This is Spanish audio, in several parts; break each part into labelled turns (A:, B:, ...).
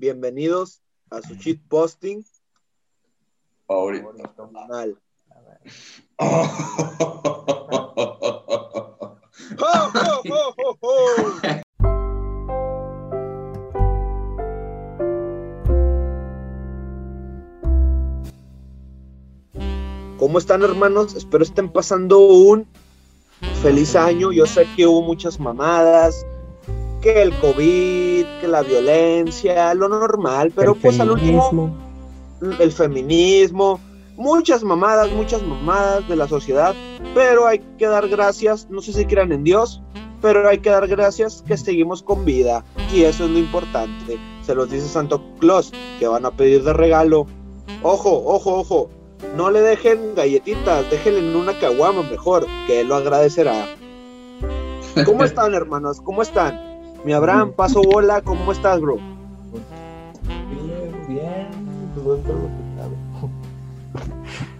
A: bienvenidos a su cheat posting.
B: Ahorita.
A: Mal.
B: Oh.
A: ¡Oh, oh, oh, oh, oh! ¿Cómo están hermanos? Espero estén pasando un feliz año. Yo sé que hubo muchas mamadas, que el COVID, que la violencia, lo normal, pero
C: El
A: pues al último el feminismo, muchas mamadas, muchas mamadas de la sociedad, pero hay que dar gracias, no sé si crean en Dios, pero hay que dar gracias que seguimos con vida y eso es lo importante. Se los dice Santo Claus que van a pedir de regalo. Ojo, ojo, ojo, no le dejen galletitas, déjenle en una caguama mejor, que él lo agradecerá. ¿Cómo están, hermanos? ¿Cómo están? Mi Abraham, paso bola, ¿cómo estás, bro?
C: Bien, bien, lo que.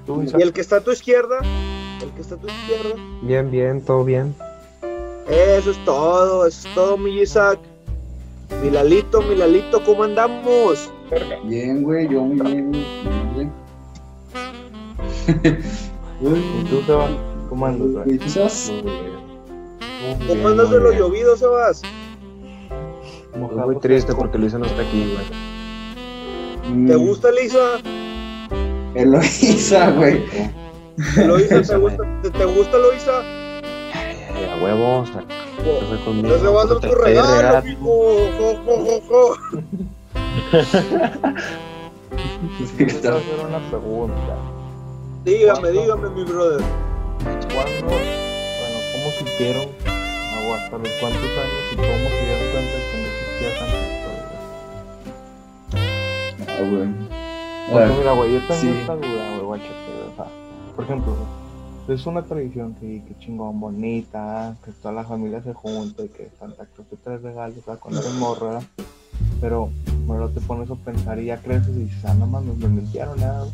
C: Tú,
A: ¿Y el que está a tu izquierda? ¿El que está a tu izquierda?
C: Bien, bien, todo bien.
A: Eso es todo, eso es todo, mi Isaac. Milalito, Milalito, ¿cómo andamos?
B: Bien, güey, yo muy bien, güey.
C: ¿Y tú, Seba? ¿Cómo andas, güey?
A: ¿Cómo andas de lo llovido, Sebas?
C: Mojado,
D: Muy triste porque Luisa no está aquí, güey.
B: Mm,
A: ¿Te gusta, Lisa?
B: Eloisa, güey.
A: ¿Loisa, ¿te gusta, te, te gusta Loisa?
D: Ay, a huevo, o sea,
A: a dar
D: Te
A: tu regalo, hijo. Jo, jo, jo, jo.
C: Yo te quiero hacer una pregunta.
A: Dígame,
C: ¿Cuándo?
A: dígame, mi brother.
C: ¿Cuándo, bueno, cómo supieron, los cuántos años y cómo se
B: Ah, güey.
C: Porque mira, güey, yo tengo
B: sí.
C: esta duda, güey, guáchate, güey, o sea, por ejemplo, es una tradición que, que chingón, bonita, que toda la familia se junta y que Santa Claus te trae regalos, o sea, cuando eres morro, ¿verdad? Pero, bueno, te pones a pensar y ya creces y dices, ah, no mames, me mintieron, nada. O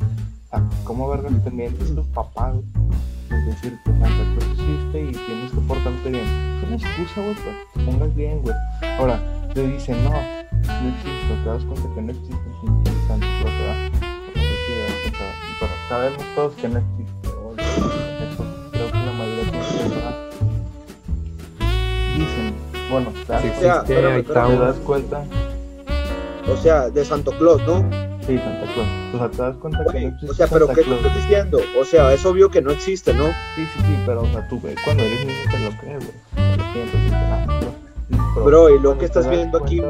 C: sea, ¿cómo vergas te mientes tus papás, güey? Es decir, que Santa Claus existe y tienes que portarte bien. Es una excusa, güey, pues, pongas bien, güey. Ahora, te dicen, no, no existe, te das cuenta que no existe. O sea, Pero sabemos todos que no existe. Eso creo que la mayoría ¿verdad? Dicen, bueno, te das,
D: Sí,
A: O sea,
D: existe, ahí
A: espérame.
C: te das cuenta,
A: O sea, de Santo Claus, ¿no?
C: sí, Santa Claus. O sea, te das cuenta que no existe
A: o sea, pero
C: Santa
A: ¿qué
C: Claus.
A: estás diciendo? O sea, es obvio que no existe, ¿no?
C: Sí, sí, sí, pero o sea, tú, güey, cuando eres niño te lo crees, güey.
A: Bro, ¿y lo que estás viendo aquí,
D: Es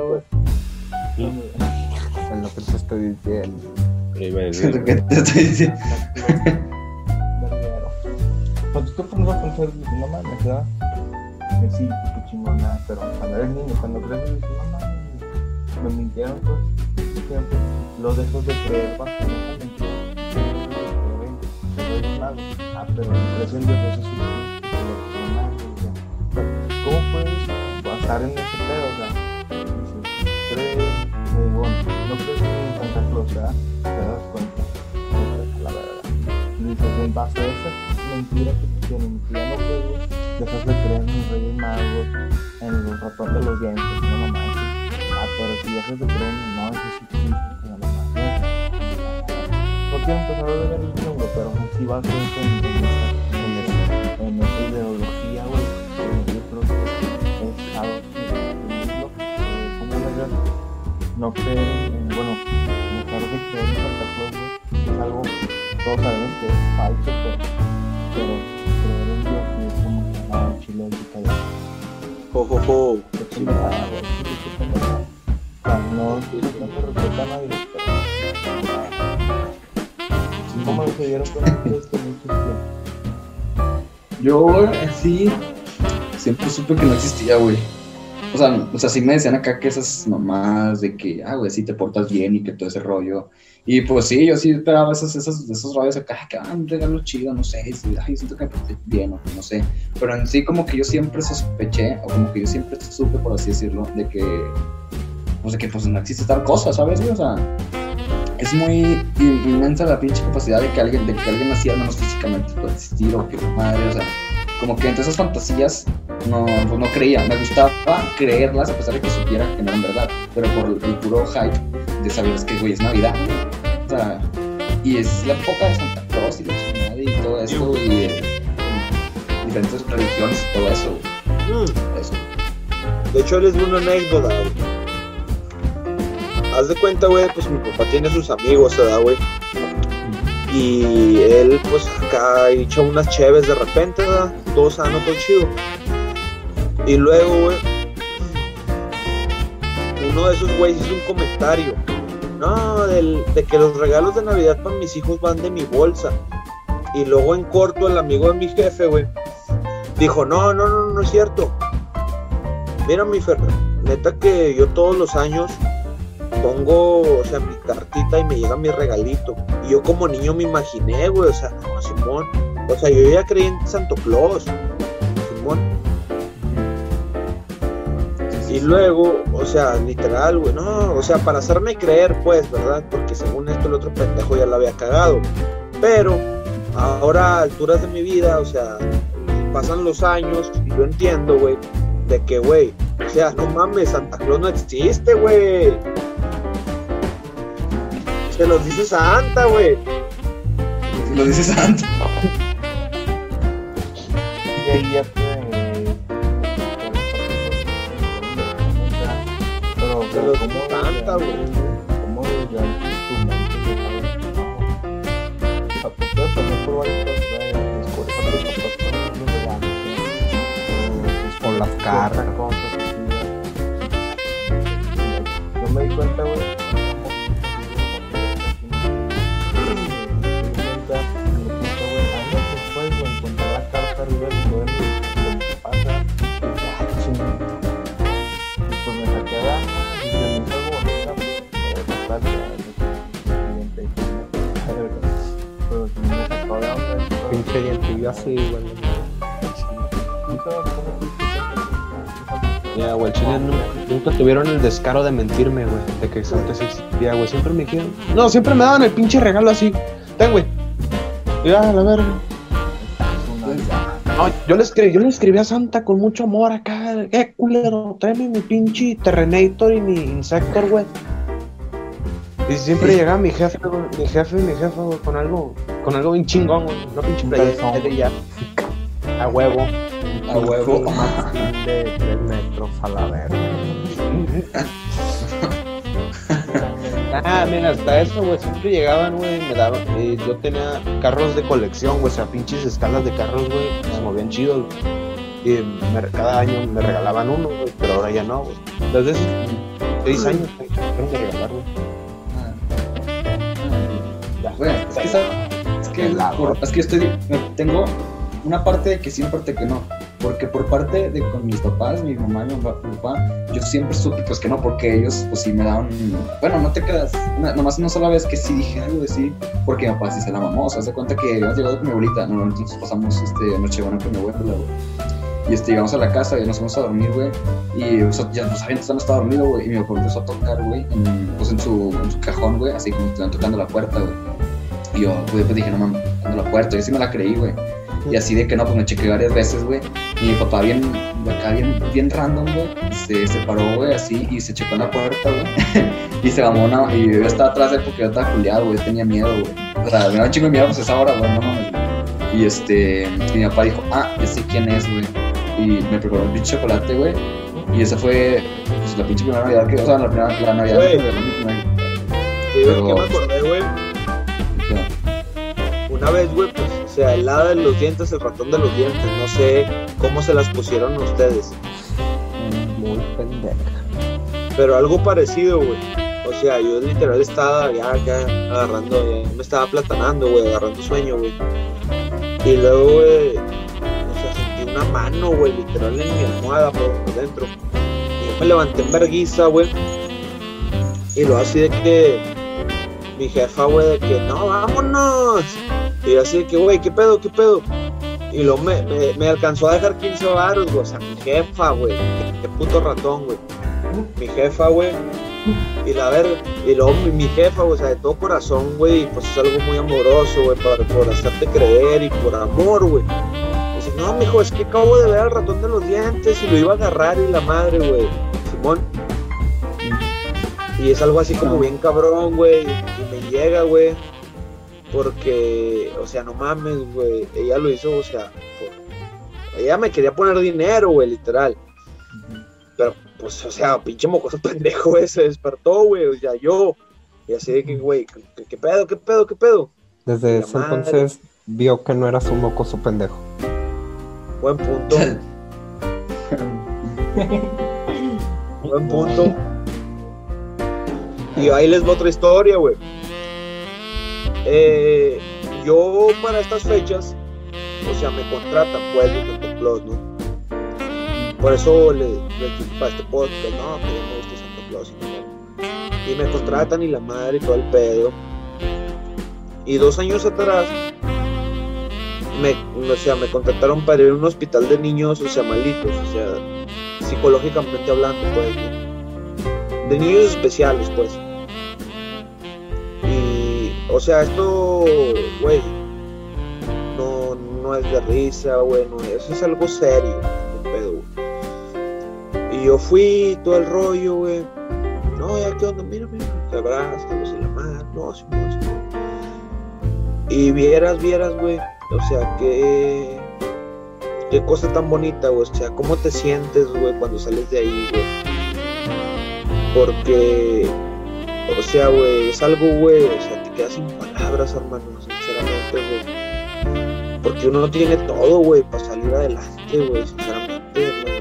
D: lo que te estoy diciendo. A
B: Lo que te estoy diciendo.
C: Cuando tú pones a pensar, dices, no mames, ¿verdad? Que sí, qué chingona, pero cuando eres niño, cuando creces, dices, no mames, me mintieron, pues, siempre lo dejas de creer es malo. Ah, pero creciendo eso sí, pero nada, ya. O sea, ¿Cómo puedes basar en ese pedo? O sea, crees, eh, bueno, no crees en Santa Claus, ¿verdad? Te das cuenta, no la verdad. Dices, en base a esa mentira que te tienen, ya no crees, dejas de creer en los Reyes Magos, en los ratones de los dientes, no mamá. Ah, pero si dejas de creer, no, eso sí que no mamá. No quiero empezar a ver el chungo, pero así va a ser en, en, esa- en, esa- no creer en, bueno, dejar de creer en Santa Claus, güey, es algo, todos sabemos que es falso, pero, pero creer en Dios sí es como que nada, chile y callado.
A: Jo, jo, jo.
C: Qué pendejada, güey, sí, qué pendejada. O sea, no, no se respeta a nadie, pero... ¿Cómo se dieron cuenta ustedes que no existía?
B: Yo, en sí, siempre supe que no existía, güey. O sea, o sea, sí me decían acá que esas mamás de que, ah, güey, sí te portas bien y que todo ese rollo. Y pues sí, yo sí esperaba esas, esas, esos rollos acá, que, ah, un regalo chido, no sé, sí, ay, siento que me porté bien, o no sé. Pero en sí, como que yo siempre sospeché, o como que yo siempre supe, por así decirlo, de que, pues de que pues no existe tal cosa, ¿sabes? O sea, es muy inmensa la pinche capacidad de que alguien, de que alguien al menos físicamente, pueda existir, o que madre, o sea, como que entre esas fantasías no, pues no creía. Me gustaba creerlas a pesar de que supiera que no eran verdad. Pero por el, puro hype de saber es que, güey, es Navidad. O sea, y es la época de Santa Claus y la chingada y todo eso. Y eh, diferentes religiones y todo eso.
A: Mm. De hecho, les una anécdota, güey. Haz de cuenta, güey, pues mi papá tiene sus amigos, ¿verdad, güey? Y él, pues acá echó unas cheves de repente, ¿verdad? Todo sano, todo chido. Y luego, güey, uno de esos güeyes hizo un comentario. No, de que los regalos de Navidad para mis hijos van de mi bolsa. Y luego en corto el amigo de mi jefe, güey, dijo, no, no, no, no es cierto. Mira, mi Fer, neta que yo todos los años pongo, o sea, mi cartita y me llega mi regalito. Y yo como niño me imaginé, güey, o sea, no, Simón. O sea, yo ya creí en Santo Claus. Simón. Y luego, o sea, literal, güey, no, o sea, para hacerme creer, pues, ¿verdad? Porque según esto el otro pendejo ya lo había cagado. Pero, ahora a alturas de mi vida, o sea, pasan los años y yo entiendo, güey, de que, güey, o sea, no mames, Santa Claus no existe, güey. Se los dice Santa, güey.
B: Lo dice Santo.
C: Y ahí ya te. Pero,
A: Se los
C: ¿cómo
A: canta, güey.
C: ¿Cómo ya tu mente se por a con los ¿no?
D: Con las
C: ¿verdad? Yo me di cuenta, güey. Y todo.
D: Pinche dientillo así, güey.
C: Nunca- ¿cómo fuiste siempre?
D: Ya, güey, chile nu- nunca tuvieron el descaro de mentirme, güey, de que Santa sí existía, güey. Siempre me dijeron. No, siempre me daban el pinche regalo así. Ten, güey. Ya, a la verga. No, yo le, escribí, yo le escribí a Santa con mucho amor acá. Eh, culero, tráeme mi pinche Terrenator y mi Insector, güey. Y siempre llegaba mi jefe, güey, mi jefe y mi jefa, güey, con algo, con algo bien chingón, güey. Una pinche playera ya. A huevo.
B: A huevo.
D: De tres metros a la verga. Ah, mira, hasta eso, güey, siempre llegaban, güey, me daban, eh, yo tenía carros de colección, güey, o sea, pinches escalas de carros, güey, se movían chidos, y me- cada año me regalaban uno, güey, pero ahora ya no, güey. Desde esos seis años me dejaron de regalar, güey. Ya.
B: Güey, es que, ¿sabes? Es que, por- es que estoy, me- tengo una parte de que sí, una parte que no. Porque por parte de con mis papás, mi mamá y mi papá, mi papá, yo siempre supe pues que no, porque ellos pues sí me daban, bueno, no te quedas, una- nomás una sola vez que sí dije algo de sí, porque mi papá sí se la mamó, o sea, se cuenta que habíamos llegado con mi abuelita, normalmente nos pasamos este, Nochebuena con mi abuela, güey. Y este, llegamos a la casa y nos fuimos a dormir, güey. Y o sea, ya no sabían, no estaba dormido, güey. Y mi papá empezó a tocar, güey, en, pues, en, su, en su cajón, güey, así como estaban tocando la puerta, güey. Y yo, güey, pues dije, no mames, tocando la puerta. Yo sí me la creí, güey. Y así de que no, pues me chequé varias veces, güey. Y mi papá, bien, acá, bien, bien random, güey, se, se paró, güey, así y se checó en la puerta, güey. y se mamó una. Y yo estaba atrás de porque yo estaba culiado, güey, tenía miedo, güey. O sea, me da un chingo de miedo, pues esa hora, güey, no mames. Y este, y mi papá dijo, ah, ya sé quién es, güey. Y me preparó un pinche chocolate, güey. Y esa fue, pues, la pinche primera Navidad que, o sea, la primera, la Navidad que me regaló mi primer-
A: Te digo
B: Pero-.
A: Una vez, güey, pues, o sea, el hada de los dientes, el ratón de los dientes. No sé cómo se las pusieron ustedes.
D: Muy pendeja.
A: Pero algo parecido, güey. O sea, yo literal estaba ya acá agarrando, ya me estaba platanando, güey, agarrando sueño, güey. Y luego, güey, o sea, sentí una mano, güey, literal en mi almohada por dentro. Y yo me levanté en verguiza, güey. Y lo así de que mi jefa, güey, de que no, vámonos. Y yo así de que, güey, ¿qué pedo, qué pedo? Y luego me, me, me alcanzó a dejar 15 varos, güey. O sea, mi jefa, güey. Qué, qué puto ratón, güey. Mi jefa, güey. Y la verga. Y luego mi, mi jefa, güey, o sea, de todo corazón, güey. y Pues es algo muy amoroso, güey, por, por hacerte creer y por amor, güey. Así no, mijo, es que acabo de ver al ratón de los dientes y lo iba a agarrar y la madre, güey. Simón. Y es algo así como bien cabrón, güey. Y me llega, güey. Porque, o sea, no mames, güey. Ella lo hizo, o sea, por- ella me quería poner dinero, güey, literal. Pero, pues, o sea, pinche mocoso pendejo, güey, se despertó, güey. O sea, yo. Y así de que, güey, ¿qué, qué pedo, qué pedo, qué pedo?
E: Desde ese
A: madre.
E: entonces vio que no eras un mocoso pendejo.
A: Buen punto. Buen punto. Y ahí les va otra historia, güey. Eh, yo para estas fechas, o sea, me contratan, pues, de Santa Claus, ¿no? Por eso le, dije para este podcast, no, que yo me gusta Santa Claus. Y, no. y me contratan y la madre y todo el pedo. Y dos años atrás, me, o sea, me contrataron para ir a un hospital de niños, o sea, malitos, o sea, psicológicamente hablando, pues, de niños especiales, pues. O sea, esto, güey, no, no es de risa, güey, no, eso es algo serio, este pedo, güey. Y yo fui, todo el rollo, güey. No, ya, ¿qué onda? Mira, mira, te abrazan, los y la madre, no, Simón, Simón. Y vieras, vieras, güey, o sea, qué, qué cosa tan bonita, güey, o sea, cómo te sientes, güey, cuando sales de ahí, güey. Porque, o sea, güey, es algo, güey, o sea, te quedas sin palabras, hermano, sinceramente, güey. Porque uno tiene todo, güey, para salir adelante, güey, sinceramente, hermano.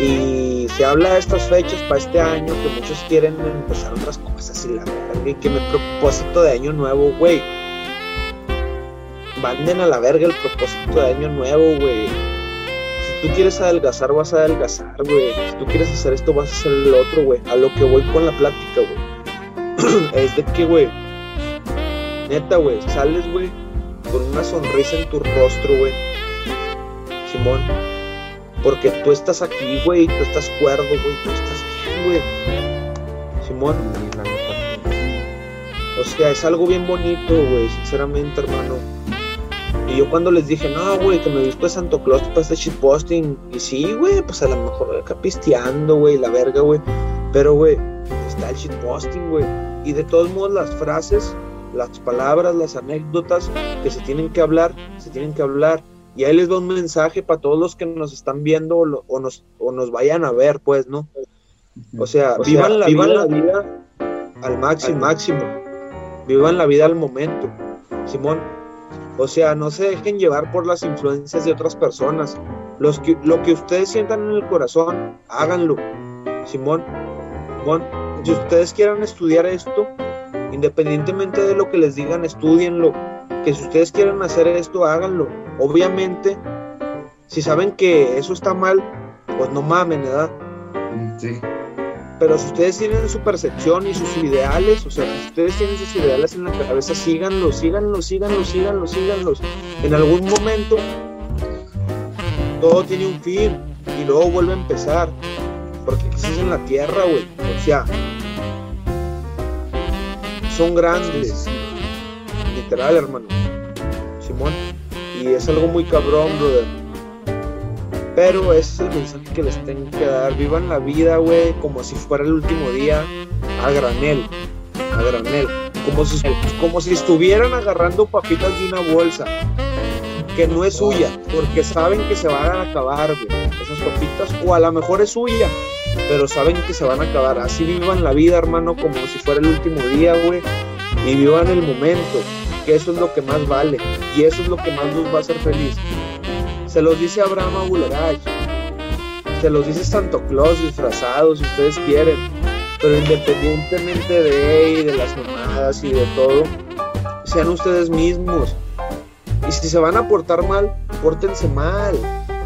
A: Y se habla de estas fechas para este año, que muchos quieren empezar otras cosas y la verga, y que mi propósito de año nuevo, güey. Manden a la verga el propósito de año nuevo, güey. Si tú quieres adelgazar, vas a adelgazar, güey. Si tú quieres hacer esto, vas a hacer el otro, güey. A lo que voy con la plática, güey. es de que, güey. Neta, güey. Sales, güey. Con una sonrisa en tu rostro, güey. Simón. Porque tú estás aquí, güey. Tú estás cuerdo, güey. Tú estás bien, güey. Simón. O sea, es algo bien bonito, güey, sinceramente, hermano. Y yo cuando les dije, no, güey, que me visto de Santo Claus para este shitposting. Y sí, güey, pues a lo mejor acá pisteando, güey, la verga, güey. Pero, güey, está el shitposting, güey. Y de todos modos, las frases, las palabras, las anécdotas que se tienen que hablar, se tienen que hablar. Y ahí les va un mensaje para todos los que nos están viendo o, lo- o nos, o nos vayan a ver, pues, ¿no? O sea,
B: O sea,
A: vivan, la,
B: vivan
A: vida,
B: la
A: vida al máximo, máximo. Vivan la vida al momento, Simón. O sea, no se dejen llevar por las influencias de otras personas. Los que, lo que ustedes sientan en el corazón, háganlo, Simón. Simón, si ustedes quieran estudiar esto, independientemente de lo que les digan, estudienlo. Que si ustedes quieren hacer esto, háganlo. Obviamente, si saben que eso está mal, pues no mamen, ¿verdad?
B: Sí.
A: Pero si ustedes tienen su percepción y sus ideales, o sea, si ustedes tienen sus ideales en la cabeza, síganlos, síganlos, síganlos, síganlos, síganlos. En algún momento, todo tiene un fin y luego vuelve a empezar. Porque estás en la tierra, güey. O sea, son grandes. Literal, hermano. Simón. Y es algo muy cabrón, brother. Pero ese es el mensaje que les tengo que dar. Vivan la vida, güey, como si fuera el último día a granel. A granel. Como si, como si estuvieran agarrando papitas de una bolsa. Que no es suya. Porque saben que se van a acabar, güey. Esas papitas. O a lo mejor es suya. Pero saben que se van a acabar. Así vivan la vida, hermano, como si fuera el último día, güey. Y vivan el momento. Que eso es lo que más vale. Y eso es lo que más los va a hacer feliz. Se los dice Abraham Abularach. Se los dice Santo Claus disfrazado, si ustedes quieren. Pero independientemente de y de las mamadas y de todo, sean ustedes mismos. Y si se van a portar mal, pórtense mal.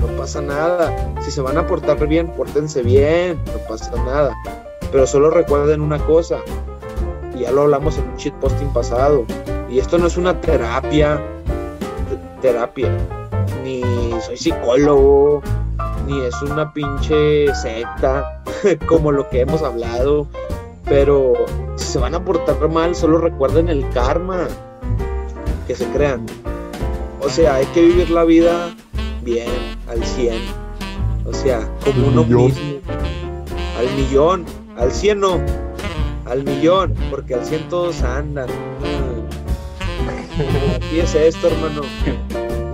A: No pasa nada. Si se van a portar bien, pórtense bien. No pasa nada. Pero solo recuerden una cosa. Y ya lo hablamos en un shitposting pasado. Y esto no es una terapia. te- terapia soy psicólogo, ni es una pinche secta, como lo que hemos hablado. Pero si se van a portar mal, solo recuerden el karma que se crean. O sea, hay que vivir la vida bien, al 100. O sea, como uno
E: millón.
A: mismo. Al millón, al 100 no, al millón, porque al 100 todos andan. Y es esto, hermano.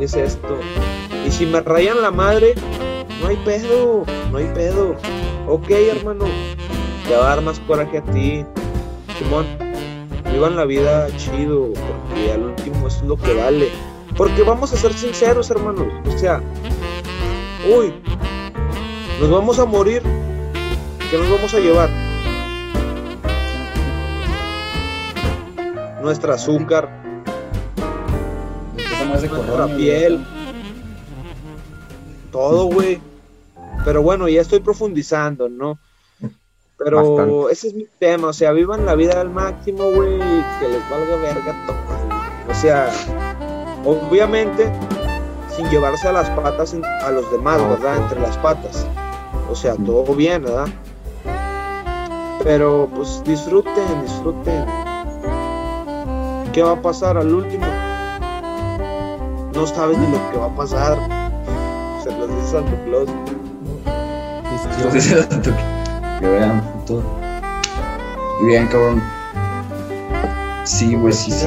A: Y es esto. Y si me rayan la madre, no hay pedo, no hay pedo. Ok, hermano, te va a dar más coraje a ti. Simón, vivan la vida chido, porque al último es lo que vale. Porque vamos a ser sinceros, hermanos. O sea, uy, nos vamos a morir. ¿Qué nos vamos a llevar? Nuestra azúcar, nuestra piel, todo, güey. Pero bueno, ya estoy profundizando, ¿no? Pero
E: Bastante.
A: ese es mi tema, o sea, vivan la vida al máximo, güey, que les valga verga todo. O sea, obviamente, sin llevarse a las patas en- a los demás, ¿verdad? Entre las patas. O sea, todo bien, ¿verdad? Pero pues disfruten, disfruten. ¿Qué va a pasar al último? No sabes ni lo que va a pasar. Santa Claus.
B: Entonces, tanto que- vean todo. Y bien, cabrón. Sí, güey, sí, sí.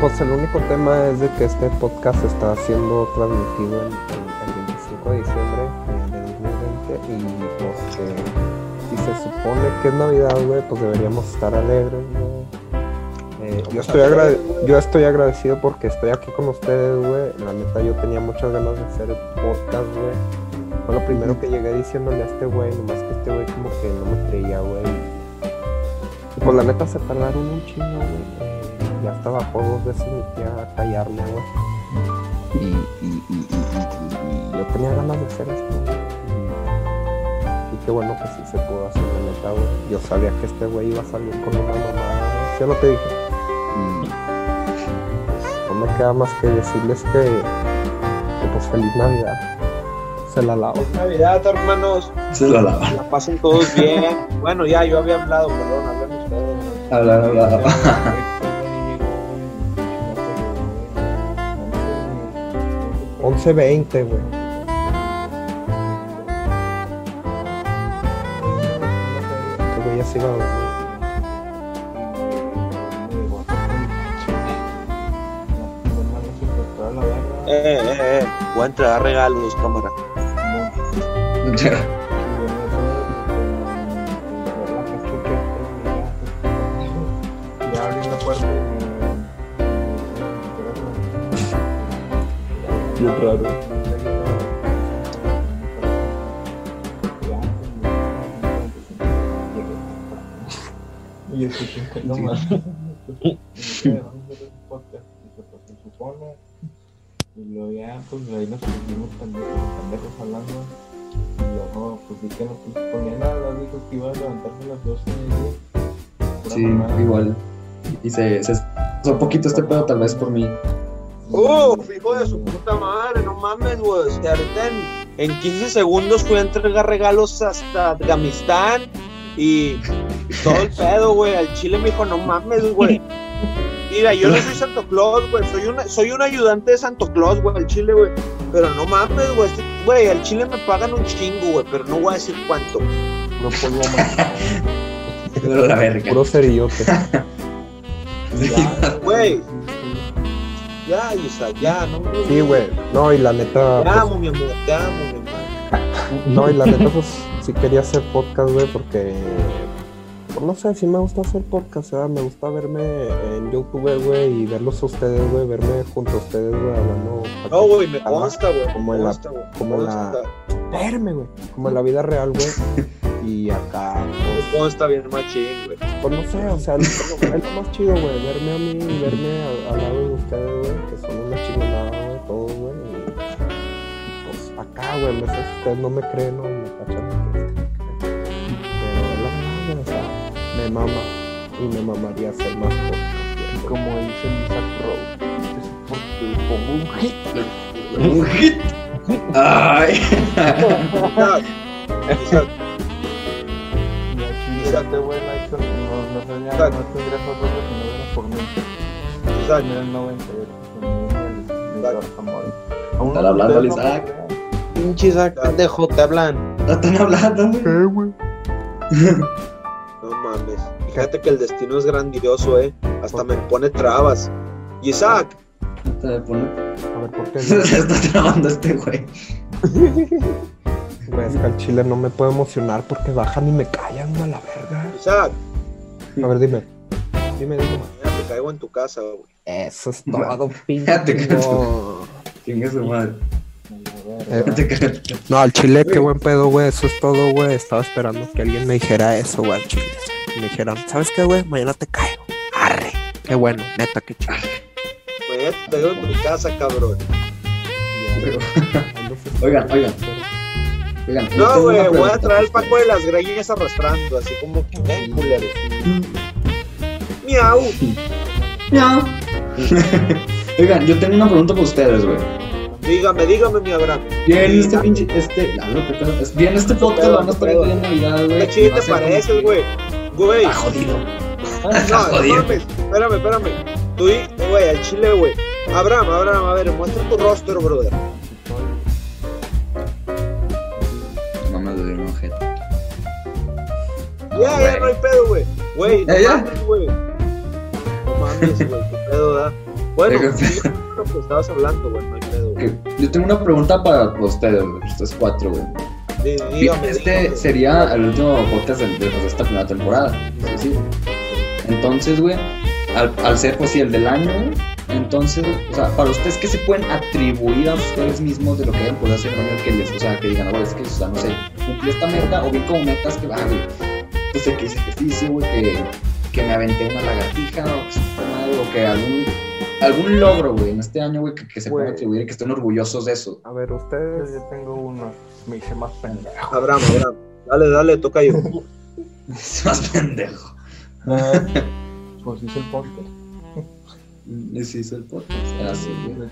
E: Pues el único tema es de que este podcast está siendo transmitido el, el- el 25 de diciembre de 2020 y pues eh, si se supone que es Navidad, güey, pues deberíamos estar alegres. Eh, yo, estoy agrade- yo estoy agradecido porque estoy aquí con ustedes, güey. La neta, yo tenía muchas ganas de hacer el podcast, güey. Fue lo primero que llegué diciéndole a este güey, nomás que este güey como que no me creía, güey. Y pues la neta se tardaron un chingo, güey. Eh, ya hasta bajó dos veces mi tía a callarme, güey. Y, y, y, y, yo tenía ganas de hacer esto. Y, qué bueno que sí se pudo hacer, la neta, güey. Yo sabía que este güey iba a salir con una mamá, ¿sí o no te dije? No me queda más que decirles que, que pues feliz Navidad. Se la lavo.
A: Navidad, hermanos.
B: Se lo lava.
A: La pasen todos bien. bueno, ya, yo había hablado, perdón, hablen ustedes.
B: Habla, habla.
E: 11.20, güey. Este güey ya se
A: eh. Voy a entregar regalos, cámara.
C: Ya abrí la puerta y
E: Bien raro.
C: Y yo escuché, no más. Se supone. Y pues ahí nos pusimos pendejos, pendejos hablando. Y luego, pues vi que no pues, ponían a las dijo que iban a levantarse a las 12 de día. Pura
B: Sí,
C: mamada.
B: igual. Y se, se un poquito este pedo, tal vez por mí.
A: Uf, hijo de su puta madre, no mames, güey. O sea, ahorita en, en 15 segundos fui a entregar regalos hasta Afganistán y, y todo el pedo, güey. Al chile me dijo, no mames, güey. Mira, yo no soy Santo Claus, güey. Soy, una, soy un ayudante de Santo Claus, güey, al chile, güey. Pero no mames, güey. Güey, al chile me pagan un chingo, güey. Pero no voy a decir cuánto.
C: No polvo más.
B: Pero la verga.
E: Puro cerillote.
A: Güey. Ya, Isa, ya, no me
E: Sí, güey. No, y la neta.
A: Te
E: pues,
A: amo, mi amor, te amo, mi amor.
E: No, y la neta, pues sí quería hacer podcast, güey, porque. Pues no sé, sí me gusta hacer podcast, ¿verdad? Me gusta verme en YouTube, güey, y verlos a ustedes, güey, verme junto a ustedes, güey, hablando.
A: No, güey, me consta, güey.
E: Como en la- como en la-. Verme, güey. Como en la vida real, güey. Y acá, pues,
A: Me consta bien machín, güey.
E: pues no sé, o sea, es lo, más chido, güey, verme a mí y verme al, lado de ustedes, güey, que son una chingonada, güey, todos, güey. Y, pues acá, güey, ustedes no me creen, no me cachan. Mama y me mamaría hacer más podcast, güey.
C: Como dice Lisa Crow, es porque le pongo un hit.
B: Un hit. Ay.
C: Güey no hecho, no, no sería, no por mí.
A: Isaac,
C: En el 90, yo creo que con el, el
A: Exacto.
C: George Amor. Aún
B: Están hablando al Isaac.
D: Pinche Isaac, pendejo, te hablan.
B: No están hablando, güey.
A: No mames. Fíjate que el destino es grandioso, eh. Hasta me pone trabas. Isaac,
B: Se pone-
E: A ver, ¿por qué?
B: Se está trabando este güey.
E: Güey, es que al chile no me puedo emocionar porque bajan y me callan a la verga.
A: Isaac,
E: A ver, dime. Dime, dime.
A: mañana te caigo en tu casa, güey.
E: Eso es todo, pinche.
B: fíjate que-
E: no.
B: Chingue su madre.
E: Eh,
B: No
E: al chile, qué buen pedo, güey. Eso es todo, güey. Estaba esperando que alguien me dijera eso, güey, al chile. Me dijeran, ¿sabes qué, güey? Mañana te caigo. Arre. Qué bueno, neta, qué chido.
A: Mañana te caigo en tu casa, cabrón.
B: Oigan, oigan. Oigan,
A: No, güey, voy a traer el paco de las greñas arrastrando, así como que ven, culero. Miau.
B: ustedes. Oigan, yo tengo una pregunta para ustedes, güey.
A: Dígame, dígame, mi Abraham.
B: Bien, este pinche, este, ah, lo es- bien, este podcast lo van a viendo en Navidad, güey.
A: ¿Qué
B: a
A: te pareces, güey? Güey,
B: Está jodido.
A: no,
B: Está
A: no mames. Espérame, espérame. Tú, y- güey, al chile, güey. Abraham, Abraham, a ver, muestra tu rostro, brother.
B: No me duele un objeto.
A: Ya, ya no hay pedo, güey. Güey, no mames, güey. No mames, güey, qué pedo, da. Bueno, lo que estabas hablando, güey, no hay güey.
B: Yo tengo una pregunta para ustedes, ustedes cuatro, güey.
A: Dí- Dígame,
B: Este
A: dígame.
B: sería el último podcast de, de- de esta primera temporada. Sí, sí. Entonces, güey, al, al ser pues sí el del año, güey, entonces, o sea, para ustedes, ¿qué se pueden atribuir a ustedes mismos de lo que hayan podido hacer en el que les, o sea, que digan, güey, es que, o sea, no sé, cumplí esta meta, o bien como metas que, ah, güey, pues que hice ejercicio, güey, que, que me aventé una lagartija, o que, o que algún, algún logro, güey, en este año, güey, que, que se puedan
E: Güey.
B: atribuir y que estén orgullosos de eso.
E: A ver,
C: Yo
E: ustedes.
C: ya tengo uno. Me hice más pendejo.
A: Abraham, Abraham. Dale, dale, toca yo.
B: Es más pendejo.
C: Pues hice el podcast.
B: Les el podcast.
C: Chile.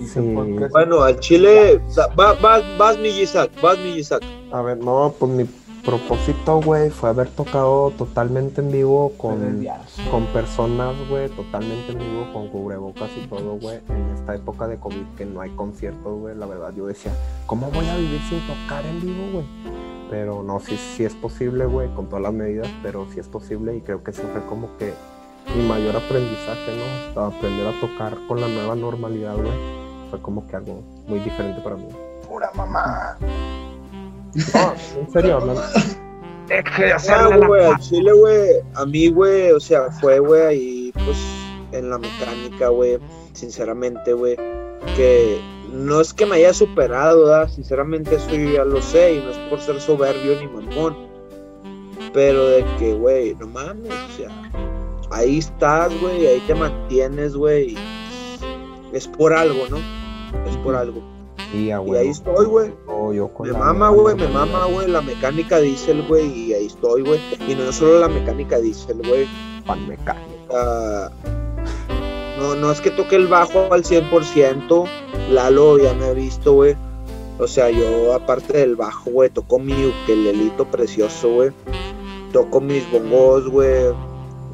C: Hice
E: Sí.
C: el podcast.
A: Bueno, al chile, va- vas, vas, mi Isaac, vas, mi Isaac.
E: A ver, no, pues mi propósito, güey, fue haber tocado totalmente en vivo con, con personas, güey, totalmente en vivo, con cubrebocas y todo, güey, en esta época de COVID que no hay conciertos, güey, la verdad, yo decía, ¿cómo voy a vivir sin tocar en vivo, güey? Pero no, sí, sí es posible, güey, con todas las medidas, pero sí es posible y creo que eso fue como que mi mayor aprendizaje, ¿no? Aprender a tocar con la nueva normalidad, güey, fue como que algo muy diferente para mí.
C: Pura mamá.
E: No, en serio, hablando.
A: Ah, güey, al chile, güey, a mí, güey, o sea, fue, güey, ahí, pues, en la mecánica, güey, sinceramente, güey, que no es que me haya superado, ¿verdad? Sinceramente, eso yo ya lo sé, y no es por ser soberbio ni mamón, pero de que, güey, no mames, o sea, ahí estás, güey, ahí te mantienes, güey, es por algo, ¿no? Es por algo.
E: Y,
A: ahí estoy, güey.
E: Yo
A: Me mama, güey, me mama, güey, la mecánica diésel, güey, y ahí estoy, güey. Y no solo la mecánica diésel, güey.
E: Pan mecánico.
A: ah, no, no es que toque el bajo al 100%, Lalo ya me ha visto, güey. O sea, yo aparte del bajo, güey, toco mi ukelelito precioso, güey. Toco mis bongos, güey.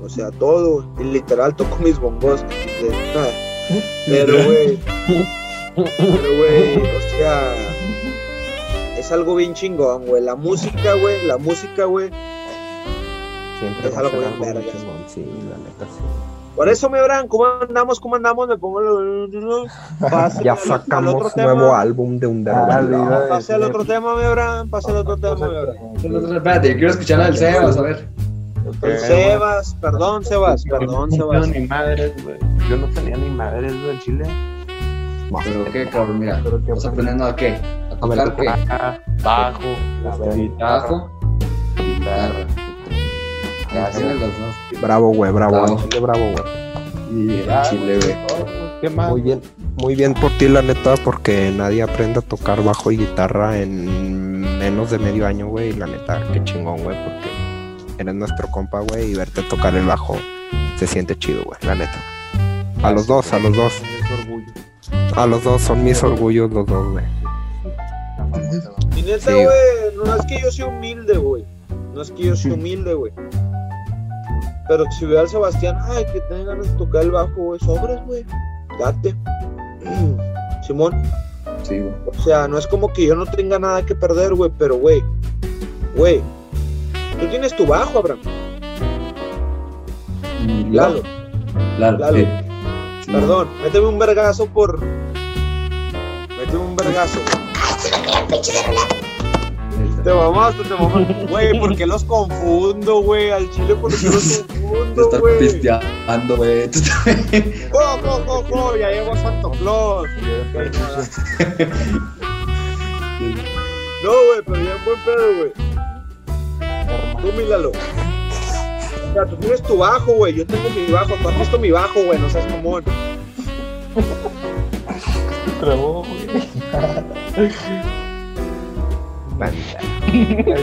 A: O sea, todo, y literal toco mis bongos. Pero, güey, pero, güey, o sea, es algo bien chingón, güey. La música, güey, la música, güey.
E: Siempre
A: Es algo bien
E: chingón, sí, la neta sí.
A: Por eso, me verán, ¿cómo andamos? ¿Cómo andamos? Me pongo
E: Ya
A: al- al otro
E: sacamos
A: tema.
E: nuevo álbum de un
C: Ah,
E: derrotero.
A: Pase al otro tema, me verán. Pase al otro tema, me verán.
B: Espérate, yo quiero escuchar del Sebas, a ver.
A: El Sebas, perdón, Sebas, perdón,
D: No
A: Sebas.
D: tenía ni madres, güey. Yo no tenía ni madres, güey, en
B: Pero qué, cabrón, mira.
C: Pero que
B: ¿Estás aprendiendo a qué? ¿A
E: A ver,
B: tocar qué?
D: Bajo,
C: La verga.
D: guitarra,
B: ¿Bajo?
D: guitarra.
E: Bravo, güey, bravo. Chile, bravo, güey.
B: Y Chile, güey.
E: Muy bien, muy bien por ti, la neta, porque nadie aprende a tocar bajo y guitarra en menos de medio año, güey. Y la neta, qué chingón, güey, porque eres nuestro compa, güey, y verte tocar el bajo se siente chido, güey, la neta. A los dos, a los dos.
C: Es orgullo.
E: A los dos, son mis orgullos los dos, güey.
A: Y neta,
E: Sí.
A: güey, no es que yo sea humilde, güey. No es que yo sea humilde, güey. Pero si veo al Sebastián, ay, que tenga ganas de tocar el bajo, güey, sobres, güey. Date. Simón.
B: Sí, güey.
A: O sea, no es como que yo no tenga nada que perder, güey, pero, güey, güey, tú tienes tu bajo, Abraham.
B: Mm,
A: Lalo,
B: Lalo,
A: Lalo.
B: sí. Sí,
A: perdón, méteme un vergazo por. Un vergazo. Te mamaste, te mamaste. Güey, ¿por qué los confundo, güey? Al chile, ¿por qué los
B: Te
A: confundo,
B: estás
A: güey?
B: pisteando, güey. Estás-
A: ¡Co, co, co, co! Ya llegó Santo Claus. No, güey, pero ya en buen pedo, güey. Tú míralo. O sea, tú tienes tu bajo, güey. Yo tengo mi bajo. Tú has visto mi bajo, güey. No seas común.
C: Trabó, güey. Ahí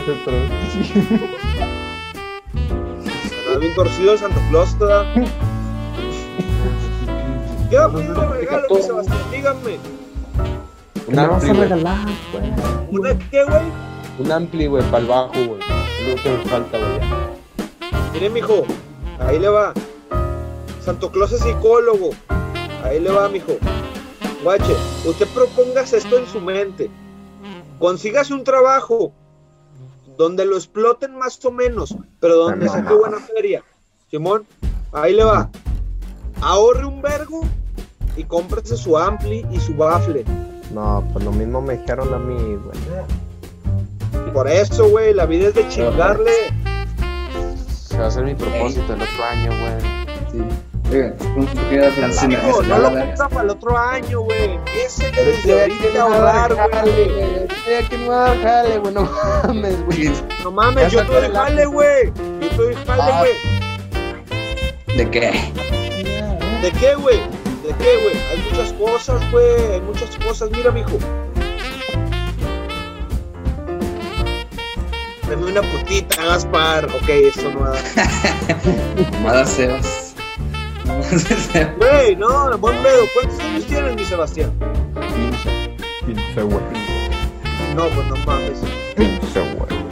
C: se trabó.
A: Está bien torcido el Santo Claus, ¿verdad? ¿Qué va a pedir de regalo, mi Sebastián? Díganme.
E: ¿Qué me vas a
D: ampli, güey.
E: regalar, güey?
A: ¿Una qué, güey?
D: Un ampli, güey, para el bajo, güey. Lo que me falta, güey. ya.
A: Mire, mijo. Ahí le va. Santo Claus es psicólogo. Ahí le va, mijo. Guache, usted propongas esto en su mente. Consígase un trabajo donde lo exploten más o menos, pero donde
E: no.
A: saque buena feria. Simón, ahí le va. Ahorre un vergo y cómprese su ampli y su bafle.
E: No, pues lo mismo me dijeron a mí, güey.
A: Por eso, güey, la vida es de chingarle.
D: Se va a hacer mi propósito el otro año, güey.
B: Sí. Oigan, ¿cómo se queda pensando en
A: No, no lo compra para el otro año, güey. Empiece desde ahorita ahorrar, güey.
D: Ya que no va a jale, güey, no mames, güey.
A: No mames, yo estoy de jale, güey. Yo estoy de jale,
D: Ah.
A: güey.
B: ¿De qué?
A: ¿De qué, güey? ¿De qué, güey? Hay muchas cosas, güey. Hay muchas cosas. Mira, mijo. Dame una putita, Gaspar. Ok, eso no va a dar.
B: Mamadas Sebas.
A: Güey, no, buen pedo. ¿Cuántos años tienes, mi Sebastián?
C: 15, güey.
A: No, pues no mames.
C: 15, güey.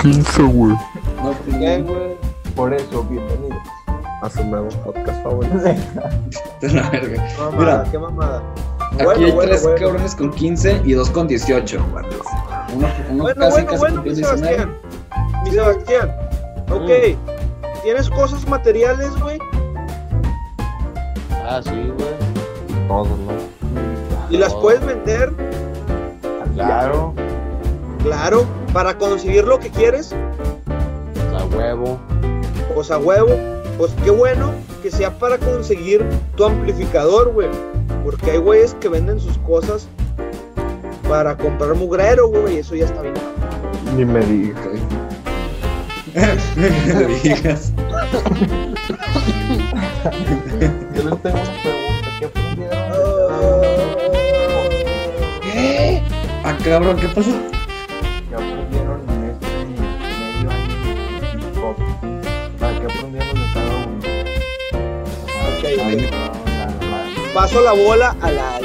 E: 15, güey.
B: No, pues,
A: ¿Qué,
B: no.
A: güey?
C: Por eso, bienvenido.
E: A su nuevo podcast favorito.
B: La verga.
A: Mamada,
B: Mira.
A: qué mamada.
B: Aquí
A: Bueno,
B: hay
A: bueno,
B: tres
A: bueno.
B: cabrones con 15 y dos con 18. Uno, uno
A: Bueno,
B: casi,
A: bueno,
B: casi
A: bueno, mi
B: cumplió 19.
A: Sebastián. Mi Sebastián. Ok.
B: Mm.
A: ¿Tienes cosas materiales, güey?
D: Ah, sí, güey.
E: Todos, ¿no?
A: ¿Y las puedes vender?
D: Claro.
A: Claro. Para conseguir lo que quieres,
D: A huevo.
A: pues a huevo. Pues qué bueno que sea para conseguir tu amplificador, güey. Porque hay güeyes que venden sus cosas para comprar mugrero, güey. y Eso ya está bien.
C: Ni me digas.
B: No le digas.
C: Yo les tengo una pregunta. ¿Qué aprendieron?
B: ¿Qué? Ah, cabrón, ¿qué pasó?
C: ¿Qué aprendieron en este medio año de hip hop? ¿Qué aprendieron de cada uno?
A: Ok,
B: güey.
C: la- la-
A: Paso la bola a la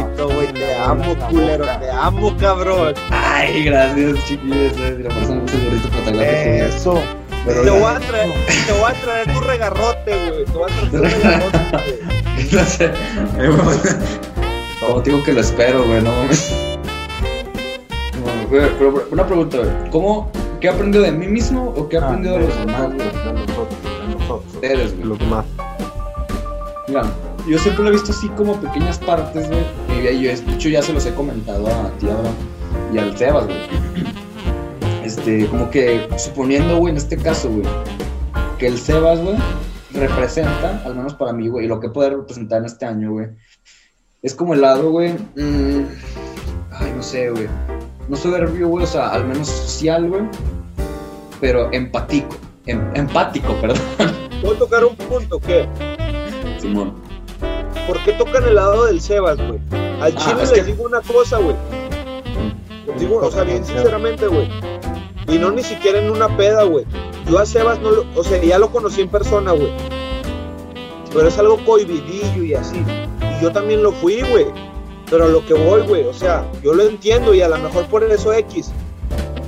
A: amorcito, güey. Te amo, culero. Te amo, cabrón.
B: Ay, gracias, chiquillos. La persona es el gorrito protagonista.
A: Eso.
B: Pero
A: te, voy a traer, te voy a traer tu regarrote, güey. Te voy a traer tu regarrote, güey.
B: No sé. Como digo que lo espero, güey, no mames. Pero una pregunta, güey. ¿Cómo, qué he aprendido de mí mismo o qué he
C: Ah,
B: aprendido de los demás,
C: de
B: güey?
C: nosotros, de nosotros.
B: Ustedes, güey.
E: Los más.
B: Mira, yo siempre lo he visto así como pequeñas partes, güey. Yo, de hecho, ya se los he comentado a ti, Abraham, y al Sebas, güey. Este, como que suponiendo, güey, en este caso, güey, que el Sebas, güey, representa, al menos para mí, güey, y lo que puede representar en este año, güey, es como el lado, güey, mm, ay, no sé, güey, no soberbio, güey, o sea, al menos social, güey, pero empático, em- empático, perdón,
A: a tocar un punto, ¿qué?
B: Simón.
A: ¿Por qué tocan el lado del Sebas, güey? Al
B: Ah,
A: chile
B: es
A: les
B: que-
A: digo una cosa, güey. Les digo, o sea, bien sinceramente, güey. Y no ni siquiera en una peda, güey. Yo a Sebas no lo, o sea, ya lo conocí en persona, güey. Pero es algo cohibidillo y así. Y yo también lo fui, güey. Pero a lo que voy, güey, o sea, yo lo entiendo y a lo mejor por eso X.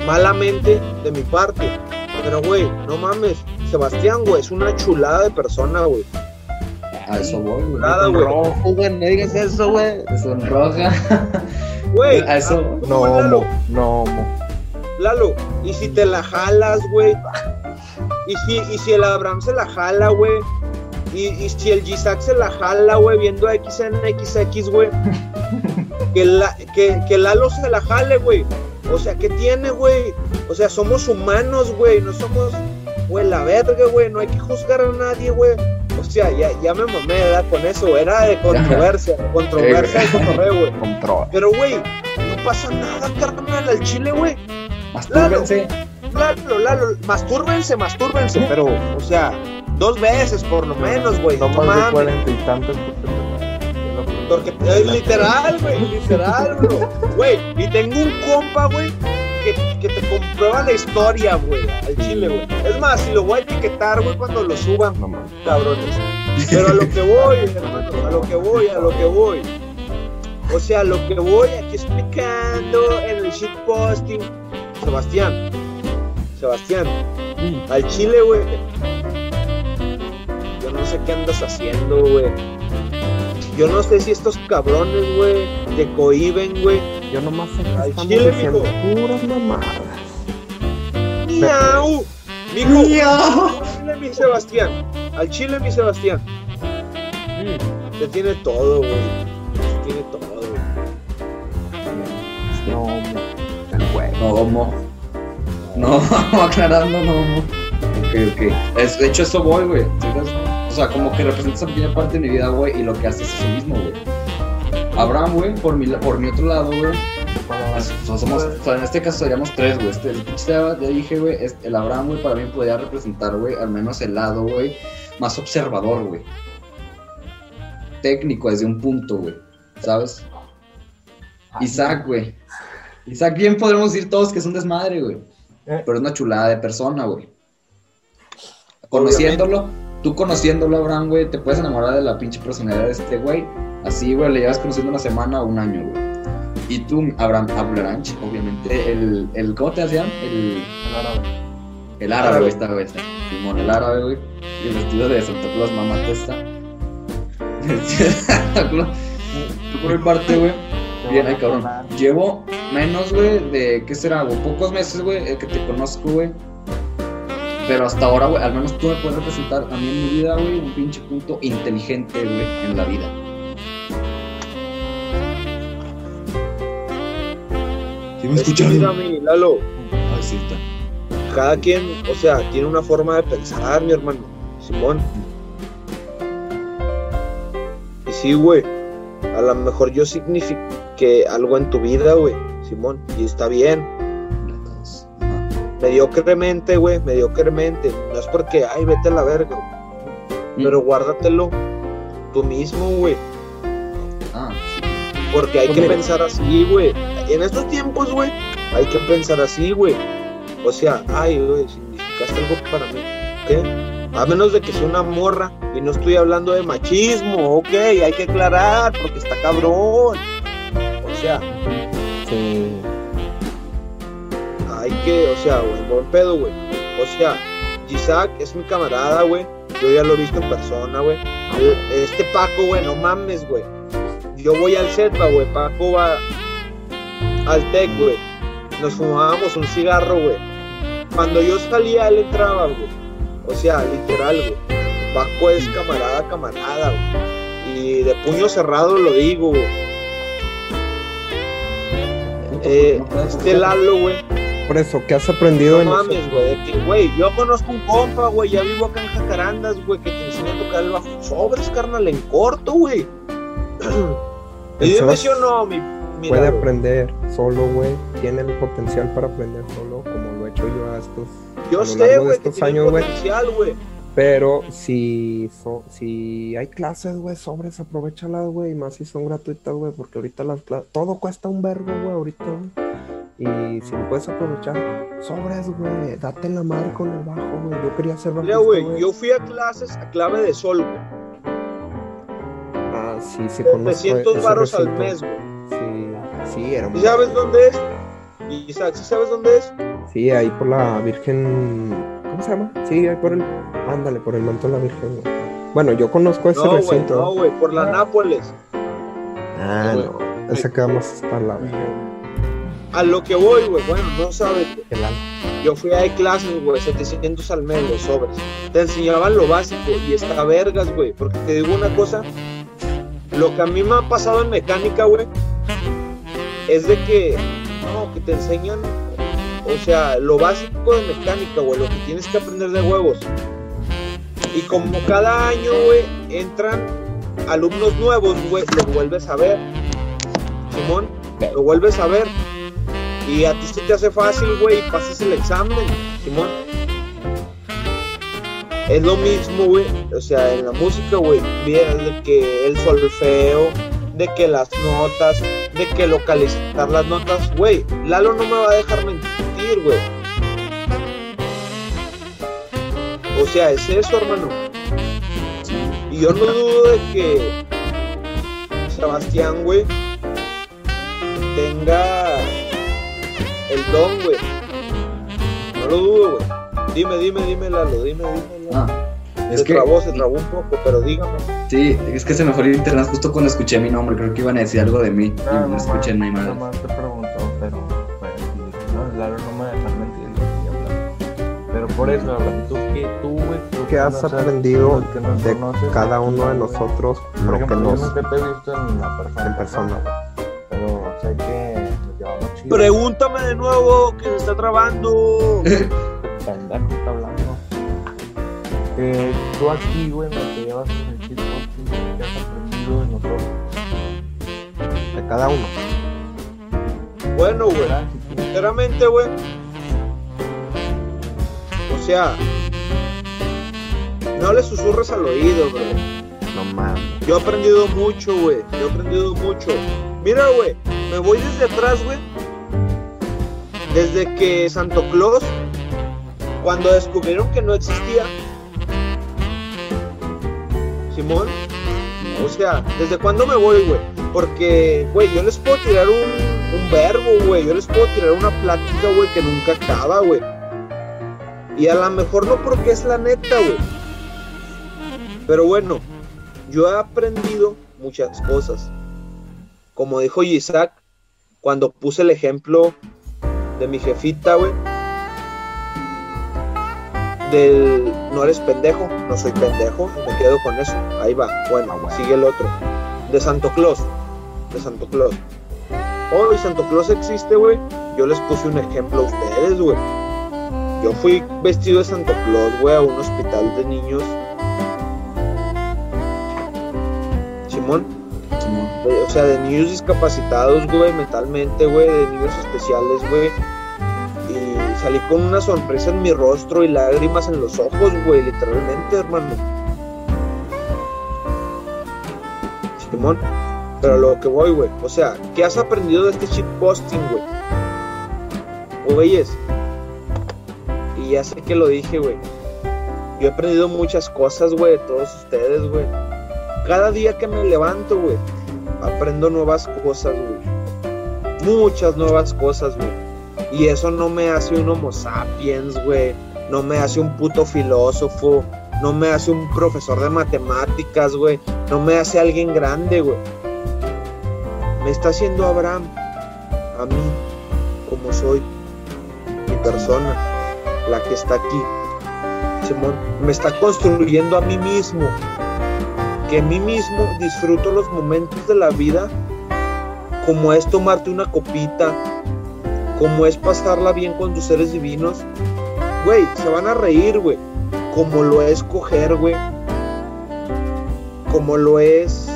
A: Malamente de mi parte. Pero, güey, no mames. Sebastián, güey, es una chulada de persona, güey.
B: A eso voy, güey.
A: Nada, güey.
D: Rojo, güey, no digas eso, güey.
B: Sonroja.
A: Güey,
B: A eso voy.
C: No,
A: Lalo,
C: no, mo.
A: Lalo, y si te la jalas, güey. Y si, y si el Abraham se la jala, güey. Y, y si el Gisac se la jala, güey, viendo X en XX, güey. Que, la, que, que Lalo se la jale, güey. O sea, ¿qué tiene, güey? O sea, somos humanos, güey. No somos, güey, la verga, güey. No hay que juzgar a nadie, güey. O sea, ya, ya me mamé, ¿verdad? Con eso. Era de controversia. Controversia güey. Pero, güey, no pasa nada, carnal, al chile, güey.
B: Mastúrbense.
A: Lalo, Lalo, mastúrbense, mastúrbense, pero, o sea, dos veces por lo menos, güey.
C: No
A: No
C: más de cuarenta y tantos porque
A: Porque es literal, güey, literal, bro. Güey, y tengo un compa, güey, comprueba la historia, güey, al chile, güey. Es más, si lo voy a etiquetar, güey, cuando lo suban,
C: No
A: cabrones. Pero a lo que voy, hermano, a lo que voy, a lo que voy. O sea, a lo que voy aquí explicando en el shitposting. Sebastián, Sebastián, al chile, güey. Yo no sé qué andas haciendo, güey. Yo no sé si estos cabrones, güey, te cohiben, güey.
E: Yo nomás sé que
A: Al
E: estamos
A: chile,
E: diciendo puras mamadas.
A: ¡Miau! Mijo, al chile, mi Sebastián. Al chile, mi Sebastián. Mm, te tiene todo, güey. Te tiene todo, güey.
C: No, güey.
B: No, homo. No, aclarando, no, homo. Ok, ok. Es, de hecho, eso voy, güey. O sea, como que representa esa pequeña parte de mi vida, güey, y lo que hace es eso mismo, güey. Abraham, güey, por mi, por mi otro lado, güey. Es- o sea, somos, o sea, en este caso seríamos tres, güey. Este, el pinche ya, dije, güey, el Abraham, güey, para mí podría representar, güey, al menos el lado, güey, más observador, güey. Técnico desde un punto, güey. ¿Sabes? Isaac, güey. Isaac, bien podremos decir todos que es un desmadre, güey.
C: Eh.
B: Pero es una chulada de persona, güey. Conociéndolo, tú conociéndolo, Abraham, güey, te puedes enamorar de la pinche personalidad de este güey. Así, güey, le llevas conociendo una semana o un año, güey. Y tú, Abraham Ablaranch, obviamente, el, el, ¿cómo te hacían? El,
C: El árabe.
B: el árabe, güey, está, güey, está. Simón, el árabe, güey. El vestido de Santa Claus, mamá testa. Vestido de Santa Claus. Tú por mi parte, güey. Bien, ay, cabrón. Llevo menos, güey, de, ¿qué será, güey? Pocos meses, güey, eh, que te conozco, güey. Pero hasta ahora, güey, al menos tú me puedes representar a mí en mi vida, güey, un pinche punto inteligente, güey, en la vida. ¿Sí me
A: Es que Lalo,
B: Ay, sí, está.
A: cada quien, o sea, tiene una forma de pensar, mi hermano. Simón. Y sí, güey. A lo mejor yo signifique algo en tu vida, güey. Simón. Y está bien. Mediocremente, güey. Mediocremente. No es porque, ay, vete a la verga. güey. Pero guárdatelo tú mismo, güey.
B: Ah, sí.
A: Porque hay que pensar así, güey. En estos tiempos, güey, hay que pensar así, güey. O sea, ay, güey, significaste algo para mí. ¿Qué? A menos de que sea una morra. Y no estoy hablando de machismo, ok, hay que aclarar, porque está cabrón. O sea,
E: Sí.
A: hay que, o sea, güey, buen pedo, güey. O sea, Isaac es mi camarada, güey. Yo ya lo he visto en persona, güey. Este Paco, güey, no mames, güey. Yo voy al Zepa, güey. Paco va al Tec, güey. Nos fumábamos un cigarro, güey. Cuando yo salía, él entraba, güey. O sea, literal, güey. Paco es camarada, camarada, güey. Y de puño cerrado lo digo, güey. Eh, este Lalo, güey.
E: Por eso, ¿qué has aprendido
A: No
E: en
A: mames, güey, de que, güey, yo conozco un compa, güey, ya vivo acá en Jacarandas, güey, que te enseña a tocar el bajo. Sobres, carnal, en corto, güey. y dime
E: Sebas
A: sí o no, mi,
E: Puede aprender solo, güey. Tiene el potencial para aprender solo, como lo he hecho yo a estos,
A: Yo
E: a
A: sé, que
E: estos
A: tiene
E: años, güey. Pero si, so- si hay clases, güey, sobres, aprovechalas, güey, y más si son gratuitas, güey, porque ahorita las clases, todo cuesta un vergo, güey, ahorita, güey. Y si lo puedes aprovechar, sobres, güey, date la madre con el bajo, güey. Yo quería ser bajista,
A: Mira, güey, yo fui a clases a clave de sol, güey.
E: Ah, sí, sí, conozco
A: 300
E: ese
A: varos al mes, güey.
E: Sí, sí, era
A: ¿Y
E: muy
A: sabes dónde es? Isaac, ¿sí sabes dónde es?
E: Sí, ahí por la Virgen. ¿Cómo se llama? Sí, ahí por el. Ándale, por el manto de la Virgen, güey. Bueno, yo conozco ese
A: No, güey,
E: recinto.
A: no, güey, por la Nápoles.
E: ah,
D: güey.
E: no. Ese queda más para la
A: A lo que voy, güey, bueno, no sabes, güey. Yo fui a clases, güey, 700 al mes, los sobres. Te enseñaban lo básico y está vergas, güey. Porque te digo una cosa, lo que a mí me ha pasado en mecánica, güey, es de que, no, que te enseñan, o sea, lo básico de mecánica, güey, lo que tienes que aprender de huevos. Y como cada año, güey, entran alumnos nuevos, güey, lo vuelves a ver. Simón, lo vuelves a ver. Y a ti se te hace fácil, güey, y pasas el examen, Simón. Es lo mismo, güey. O sea, en la música, güey, de que el solfeo, de que las notas, de que localizar las notas, güey. Lalo no me va a dejar mentir, güey. O sea, es eso, hermano. Y yo no dudo de que Sebastián, güey, tenga el don, güey. No lo dudo, güey. Dime, dime, dime, Lalo, dime, dime. Lalo.
B: Ah, es
A: se
B: que,
A: trabó, se trabó un poco, pero dígame.
B: sí, es que se me fue el internet justo cuando escuché mi nombre. Creo que iban a decir algo de mí.
C: No,
B: y no
C: nomás-
B: escuché ni madre.
C: nomás te preguntó, pero no, Lalo no me dejas mentir. y hablar. Pero por eso, tú que tú, güey, tú
E: ¿Qué has aprendido
C: los que nos
E: de
C: conoces,
E: cada uno de nosotros
C: Por
E: lo que
C: ejemplo,
E: nos
C: yo nunca te he visto en la persona.
E: en persona.
C: Pero sé que nos llevamos chido.
A: Pregúntame de nuevo, que se está trabando.
C: pendejo está hablando. Eh, tú aquí, güey, me te llevas en el kickboxing, ¿qué has aprendido de nosotros?
E: de cada uno.
A: Bueno, güey, sinceramente, güey. O sea, no le susurres al oído, güey.
E: No mames.
A: Yo he aprendido mucho, güey. Yo he aprendido mucho. Mira, güey, me voy desde atrás, güey. Desde que Santo Claus, cuando descubrieron que no existía, Simón, o sea, ¿desde cuándo me voy, güey? Porque, güey, yo les puedo tirar un, verbo, güey. Yo les puedo tirar una plática, güey, que nunca acaba, güey. Y a lo mejor no porque es la neta, güey. Pero bueno, yo he aprendido muchas cosas. Como dijo Isaac, cuando puse el ejemplo de mi jefita, güey. Del no eres pendejo, no soy pendejo, me quedo con eso. Ahí va. Bueno, sigue el otro. De Santo Claus. De Santo Claus. Hoy Santo Claus existe, güey. Yo les puse un ejemplo a ustedes, güey. Yo fui vestido de Santo Claus, güey, a un hospital de niños. Simón.
B: Simón.
A: o sea, de niños discapacitados, güey, mentalmente, güey, de niños especiales, güey. Salí con una sonrisa en mi rostro y lágrimas en los ojos, güey, literalmente, hermano. Simón. Pero lo que voy, güey. O sea, ¿qué has aprendido de este shitposting, güey? Güeyes. Y ya sé que lo dije, güey. Yo he aprendido muchas cosas, güey, de todos ustedes, güey. Cada día que me levanto, güey, aprendo nuevas cosas, güey. Muchas nuevas cosas, güey. Y eso no me hace un homo sapiens, güey. No me hace un puto filósofo. No me hace un profesor de matemáticas, güey. No me hace alguien grande, güey. Me está haciendo Abraham a mí, como soy, mi persona, la que está aquí. Simón, me está construyendo a mí mismo que a mí mismo disfruto los momentos de la vida como es tomarte una copita, como es pasarla bien con tus seres divinos. Güey, se van a reír, güey. Como lo es coger, güey. Como lo es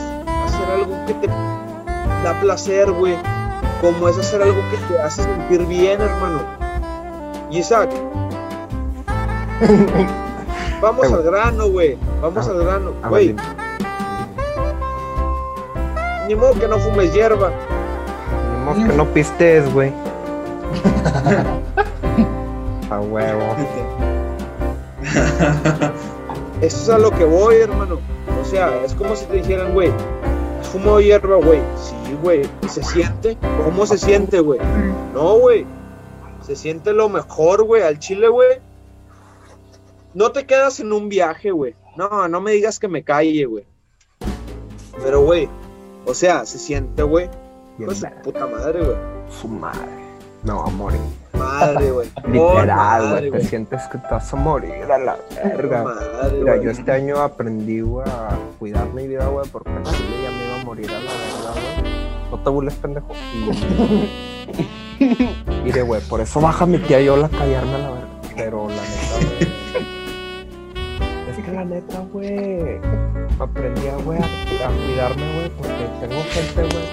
A: hacer algo que te da placer, güey. Como es hacer algo que te hace sentir bien, hermano. Isaac. Vamos al grano, güey. Vamos
E: ah,
A: al grano.
E: A ver,
A: Güey,
E: dime.
A: ni modo que no fumes hierba.
E: Ni modo que no pistes, güey. A huevo.
A: Eso es a lo que voy, hermano. O sea, es como si te dijeran, güey, ¿has fumado hierba, güey? Sí, güey. ¿Y se siente? ¿Cómo se siente, güey? No, güey. Se siente lo mejor, güey. Al chile, güey. No te quedas en un viaje, güey. No, no me digas que me calle, güey. Pero, güey, o sea, se siente, güey. Pues puta madre, güey.
E: Su madre. Va a morir.
A: Madre, güey.
E: Literal, güey. Te sientes que te vas a morir a la verga.
A: madre,
E: Mira, yo este año aprendí, güey, a cuidar mi vida, güey, porque chile ya me iba a morir a la verga, güey. No te burles, pendejo. Y- Mire, güey, por eso baja mi tía Yola a callarme a la verga. Pero la neta, güey. Es que la neta, güey. Aprendí a, güey, a, a cuidarme, güey, porque tengo gente, güey,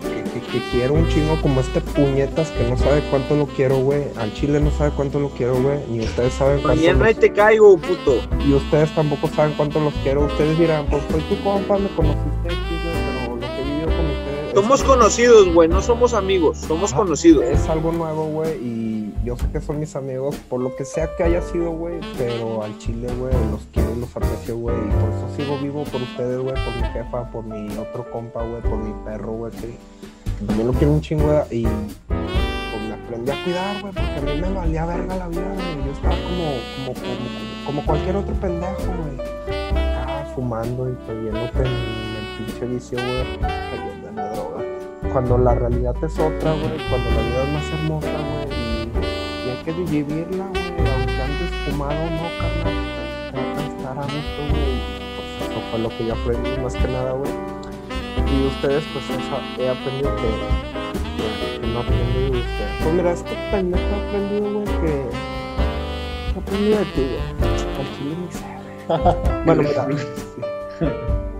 E: que, que, quiero un chingo como este puñetas que no sabe cuánto lo quiero, güey. Al chile no sabe cuánto lo quiero, güey. Ni ustedes saben cuánto
A: Mañana
E: lo
A: ahí te caigo, puto.
E: y ustedes tampoco saben cuánto los quiero. Ustedes dirán, pues soy tu compa, me conociste aquí, pero lo que he vivido con ustedes.
A: Somos
E: es-
A: conocidos, güey. No somos amigos. Somos conocidos.
E: Es algo nuevo, güey, y yo sé que son mis amigos, por lo que sea que haya sido, güey, pero al chile, güey, los quiero y los aprecio, güey, y por eso sigo vivo por ustedes, güey, por mi jefa, por mi otro compa, güey, por mi perro, güey, que también lo quiero un chingo, y pues me aprendí a cuidar, güey, porque a mí me valía verga la vida, güey, yo estaba como, como, como, como cualquier otro pendejo, güey, acá fumando y cayéndote en el pinche vicio, güey, cayendo en la droga. Cuando la realidad es otra, güey, cuando la vida es más hermosa, güey, y, hay que vivirla, güey, aunque andes fumado o no, carnal, trata de estar a gusto, güey, pues eso fue lo que yo aprendí más que nada, güey, y ustedes, pues he aprendido que, que- no aprendí de ustedes. Pues mira, este pendejo he aprendido, güey, que, que he aprendido de ti, güey, al. Bueno, mira,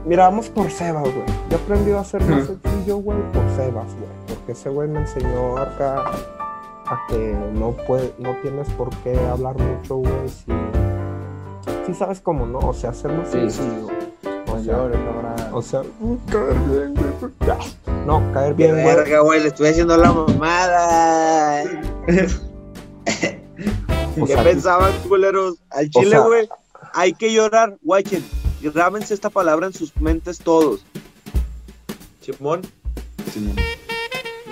E: Mira, vamos por Sebas, güey. Yo he aprendido a ser más sencillo, güey, por Sebas, güey. Porque ese güey me enseñó acá a que no puede, no tienes por qué hablar mucho, güey, si, si sabes cómo, ¿no? O sea, ser más
B: Sí.
E: sencillo. O
C: No
E: sea,
C: llores, cabrón.
E: o sea, caer bien, güey. Ya. No, caer bien, güey.
A: Verga, güey, le estoy haciendo la mamada. ¿Qué
E: sea,
A: pensaban, culeros? Al chile,
E: sea-
A: güey, hay que llorar, guachen. Grábense esta palabra en sus mentes todos. Simón,
B: Sí,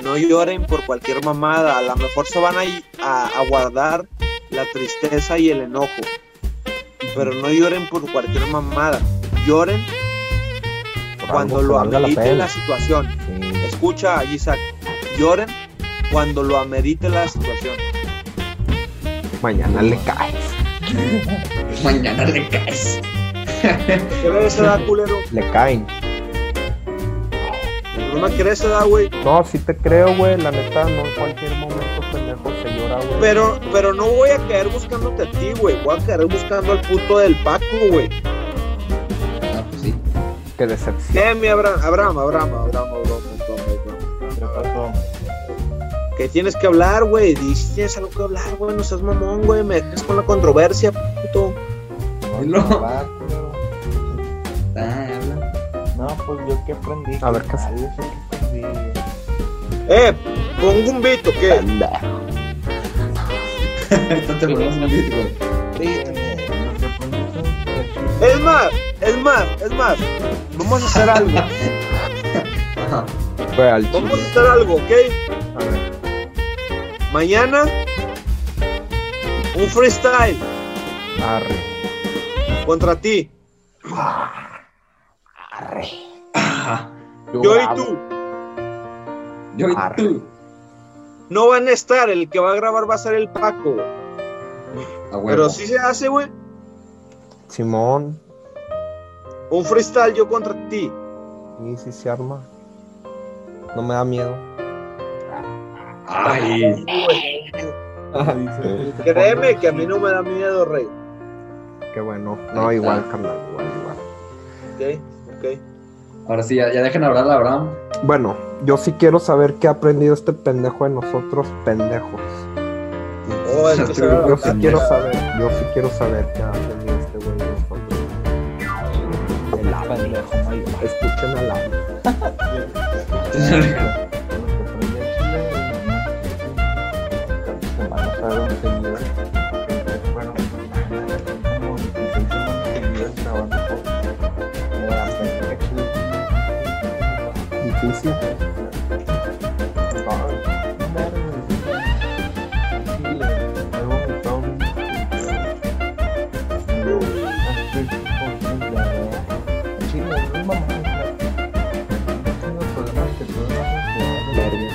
A: no lloren por cualquier mamada. A lo mejor se van a, a, a guardar la tristeza y el enojo. Pero no lloren por cualquier mamada. Lloren
E: por
A: cuando
E: algo
A: lo
E: la
A: amerite la situación.
E: Sí.
A: Escucha, Isaac. Lloren cuando lo amerite la situación.
E: Mañana le caes.
B: Mañana le caes.
A: ¿Qué ves, da, culero?
E: Le caen.
A: No me crees, da, güey.
E: No, sí te creo, güey. La neta, no en cualquier momento pendejo se llora, güey.
A: Pero, pero no voy a caer buscándote a ti, güey. Voy a caer buscando al puto del Paco, güey.
E: Qué decepción.
A: Eh, mi Abraham, Abraham, Abraham, Abraham, Abraham. Que tienes que hablar, güey. Dices, tienes algo que hablar, güey. No seas mamón, güey. Me dejas con la controversia, puto.
B: No. Ah.
C: No, pues yo que aprendí.
E: A ver, ¿qué.
A: Eh, pongo un beat, ¿o qué?
B: Te un beat, güey.
C: Son-
A: Es más, es más, es más. Vamos a hacer algo. Vamos a hacer algo, ¿ok?
E: A ver.
A: Mañana, un freestyle
E: Arre.
A: contra ti.
E: Arre.
A: Yo y tú.
B: Yo y tú.
A: No van a estar. El que va a grabar va a ser el Paco. Pero sí se hace, güey.
E: Simón.
A: Un freestyle yo contra ti.
E: Y si se arma. No me da miedo.
B: Ay.
A: Créeme que a mí no me da miedo, rey.
E: Qué bueno. No, igual, carnal. Igual, igual.
A: Ok, ok.
B: Ahora sí, ya, ya dejen hablar a Abraham.
E: Bueno, yo sí quiero saber qué ha aprendido este pendejo de nosotros, pendejos.
A: Oh,
E: Yo sí
B: Pendejo.
E: quiero saber, yo sí quiero saber qué ha aprendido
C: Pendejo.
E: Escuchen al ave.
C: Sério.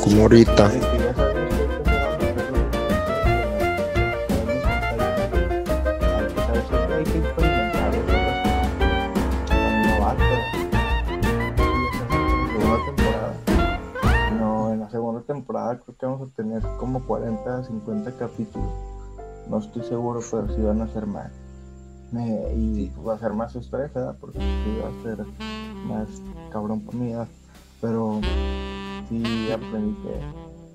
C: Como
E: ahorita.
C: 50 capítulos. No estoy seguro, pero sí van a ser más. Me- y va a ser más estrés, ¿verdad? Porque sí va a ser más cabrón para mí. Pero sí aprendí que,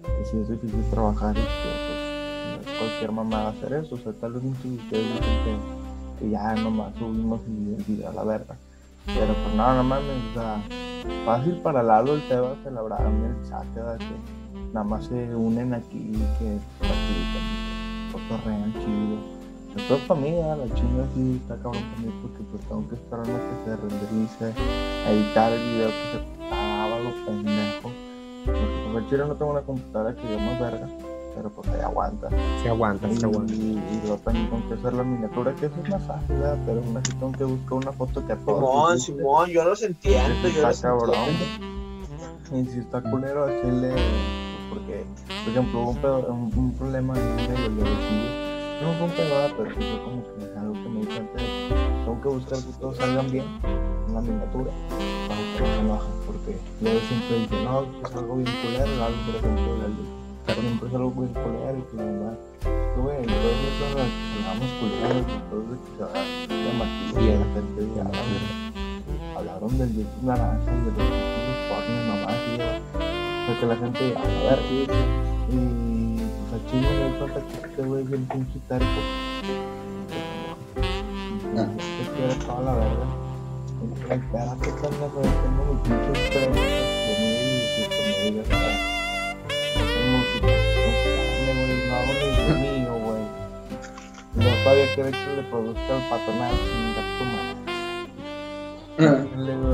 C: que sí es difícil trabajar y que pues, no es cualquier hacer eso. O sea, tal vez muchos de ustedes dicen que, que ya nomás subimos y el video a la verga. Pero pues no, no mames, o sea, fácil para Lalo, el Tebas, el Abraham el ¿verdad? que nada más se unen aquí y que platican, que cotorrean chido. Es todo para mí, la chinga sí está cabrón para mí porque pues tengo que esperarme a que se renderice, a editar el video que se estaba lo pendejo. Porque pues al chile no tengo una computadora que yo más verga, pero pues ahí aguanta.
E: Se aguanta,
C: Y,
E: se aguanta.
C: y luego también tengo que hacer la miniatura, que eso es más fácil, ¿verdad? pero aún así tengo que buscar una foto que a todos
A: Simón. Simón, yo los entiendo, yo
C: Está
A: los
C: cabrón.
A: entiendo.
C: Y si está culero hacerle, porque, por ejemplo, un, pedo- un, un problema de los no fue un pedo, pero fue como que algo que me di cuenta tengo que buscar que todos salgan bien en la miniatura para que no enojen, porque luego siempre dicen, no, que es algo bien culero, algo, por ejemplo, la luz, siempre es algo bien culero y que la verdad, güey, entonces eso es que salgamos culeros, entonces que se haga llamativo y la gente diga, "Ah, la verga". hablaron del YouTube naranja y de los YouTube porno y mamá y que la gente a ver y pues al chino me di cuenta que este güey es bien pinche terco.
B: Ah.
C: se quiere toda la verga. Ay, espérate pendejo yo tengo mi pinche estrés de mí y que no tengo multiplicación güey. No hago ni lo mío güey. Y no todavía quiere que le produzca el patronato chinga tu madre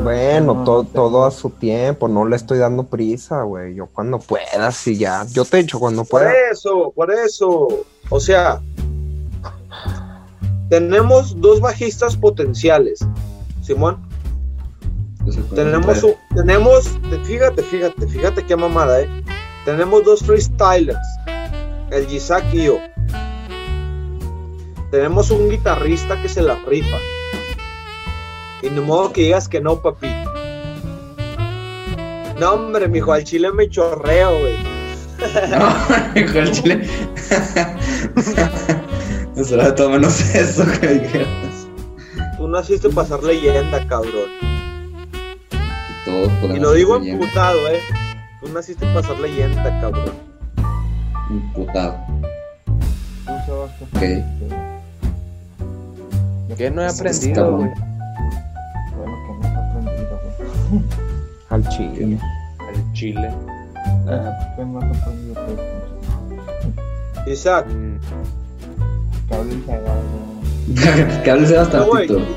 E: Bueno, todo, todo a su tiempo, no le estoy dando prisa, güey. Yo cuando pueda, sí, ya. Yo te he dicho cuando
A: Por
E: pueda.
A: eso, por eso. O sea, tenemos dos bajistas potenciales. Simón, tenemos, un- tenemos, fíjate, fíjate, fíjate qué mamada, eh. Tenemos dos freestylers, el Isaac y yo. Tenemos un guitarrista que se la rifa. Y de modo que digas que no, papi. No, hombre, mijo, al chile me chorreo, güey.
B: No, hijo del chile. No será todo menos eso que dijeras.
A: Tú naciste para ser leyenda, cabrón.
B: Y todos
A: Y lo digo emputado, eh. Tú naciste para ser leyenda, cabrón.
B: Imputado. Ok.
D: Que no he aprendido, güey.
E: Al chile.
D: El chile.
C: Ah, ¿Qué no has aprendido, pues?
A: Isaac,
C: Que
B: que hables